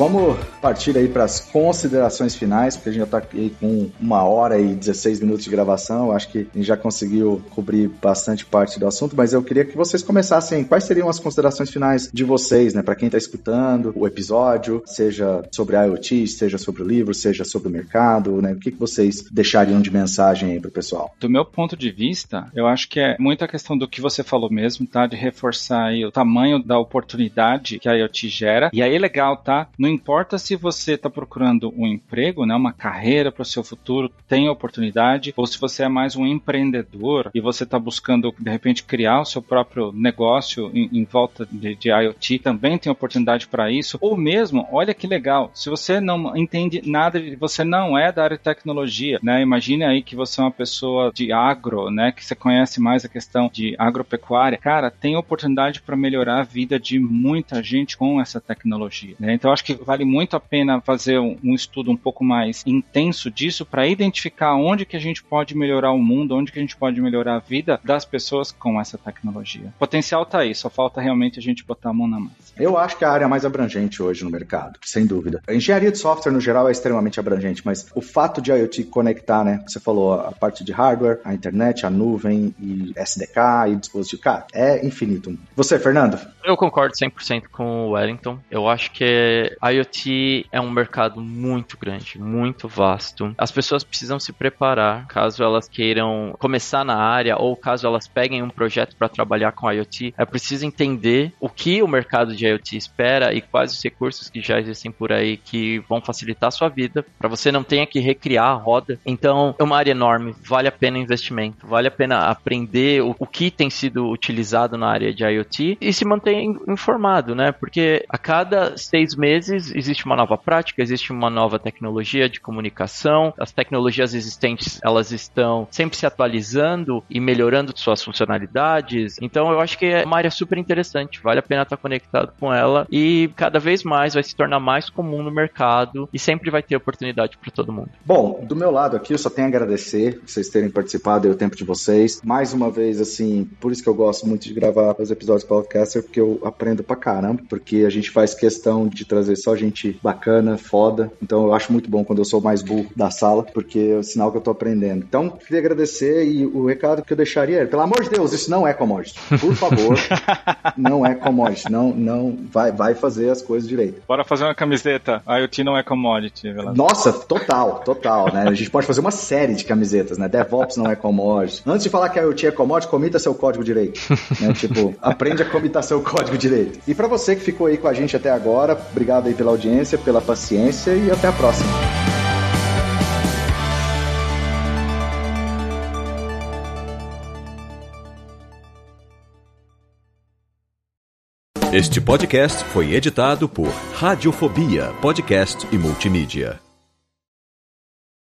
Speaker 3: Vamos partir aí para as considerações finais, porque a gente já está com uma hora e 16 minutos de gravação. Acho que a gente já conseguiu cobrir bastante parte do assunto, mas eu queria que vocês começassem. Quais seriam as considerações finais de vocês, né? Para quem está escutando o episódio, seja sobre a IoT, seja sobre o livro, seja sobre o mercado, né? O que, que vocês deixariam de mensagem aí para o pessoal?
Speaker 4: Do meu ponto de vista, eu acho que é muita questão do que você falou mesmo, tá? De reforçar aí o tamanho da oportunidade que a IoT gera. E aí é legal, tá? Importa se você está procurando um emprego, né, uma carreira para o seu futuro, tem oportunidade, ou se você é mais um empreendedor e você está buscando, de repente, criar o seu próprio negócio em, em volta de, de, IoT, também tem oportunidade para isso. Ou mesmo, olha que legal, se você não entende nada, você não é da área de tecnologia, né? Imagine aí que você é uma pessoa de agro, né? Que você conhece mais a questão de agropecuária. Cara, tem oportunidade para melhorar a vida de muita gente com essa tecnologia. Né? Então, acho que vale muito a a pena fazer um, um estudo um pouco mais intenso disso para identificar onde que a gente pode melhorar o mundo, onde que a gente pode melhorar a vida das pessoas com essa tecnologia. O potencial está aí, só falta realmente a gente botar a mão na massa.
Speaker 3: Eu acho que é a área mais abrangente hoje no mercado, sem dúvida. A engenharia de software no geral é extremamente abrangente, mas o fato de IoT conectar, né, você falou a parte de hardware, a internet, a nuvem e SDK e dispositivo, cara, é infinito. Você, Fernando?
Speaker 5: Eu concordo 100% com o Wellington. Eu acho que IoT é um mercado muito grande, muito vasto. As pessoas precisam se preparar caso elas queiram começar na área ou caso elas peguem um projeto para trabalhar com IoT. É preciso entender o que o mercado de IoT espera e quais os recursos que já existem por aí que vão facilitar a sua vida, para você não tenha que recriar a roda. Então, é uma área enorme, vale a pena investimento, vale a pena aprender o, o que tem sido utilizado na área de IoT e se manter informado, né? Porque a cada seis meses existe uma nova prática, existe uma nova tecnologia de comunicação, as tecnologias existentes elas estão sempre se atualizando e melhorando suas funcionalidades. Então eu acho que é uma área super interessante, vale a pena estar conectado com ela e cada vez mais vai se tornar mais comum no mercado e sempre vai ter oportunidade para todo mundo.
Speaker 3: Bom, do meu lado aqui eu só tenho a agradecer vocês terem participado e o tempo de vocês. Mais uma vez, assim, por isso que eu gosto muito de gravar os episódios do podcast, porque eu aprendo pra caramba, porque a gente faz questão de trazer só gente bacana, foda. Então eu acho muito bom quando eu sou mais burro da sala, porque é o sinal que eu tô aprendendo. Então, queria agradecer e o recado que eu deixaria é, pelo amor de Deus, isso não é commodity. Por favor, [laughs] não é commodity. Não, não, vai, vai fazer as coisas direito.
Speaker 4: Bora fazer uma camiseta. IoT não é commodity,
Speaker 3: Velasco. Nossa, total, total, né? A gente pode fazer uma série de camisetas, né? DevOps não é commodity. Antes de falar que IoT é commodity, comita seu código direito. Né? Tipo, aprende a comitar seu código direito. E para você que ficou aí com a gente até agora, obrigado aí pela audiência, pela paciência e até a próxima.
Speaker 6: Este podcast foi editado por Radiofobia, podcast e multimídia.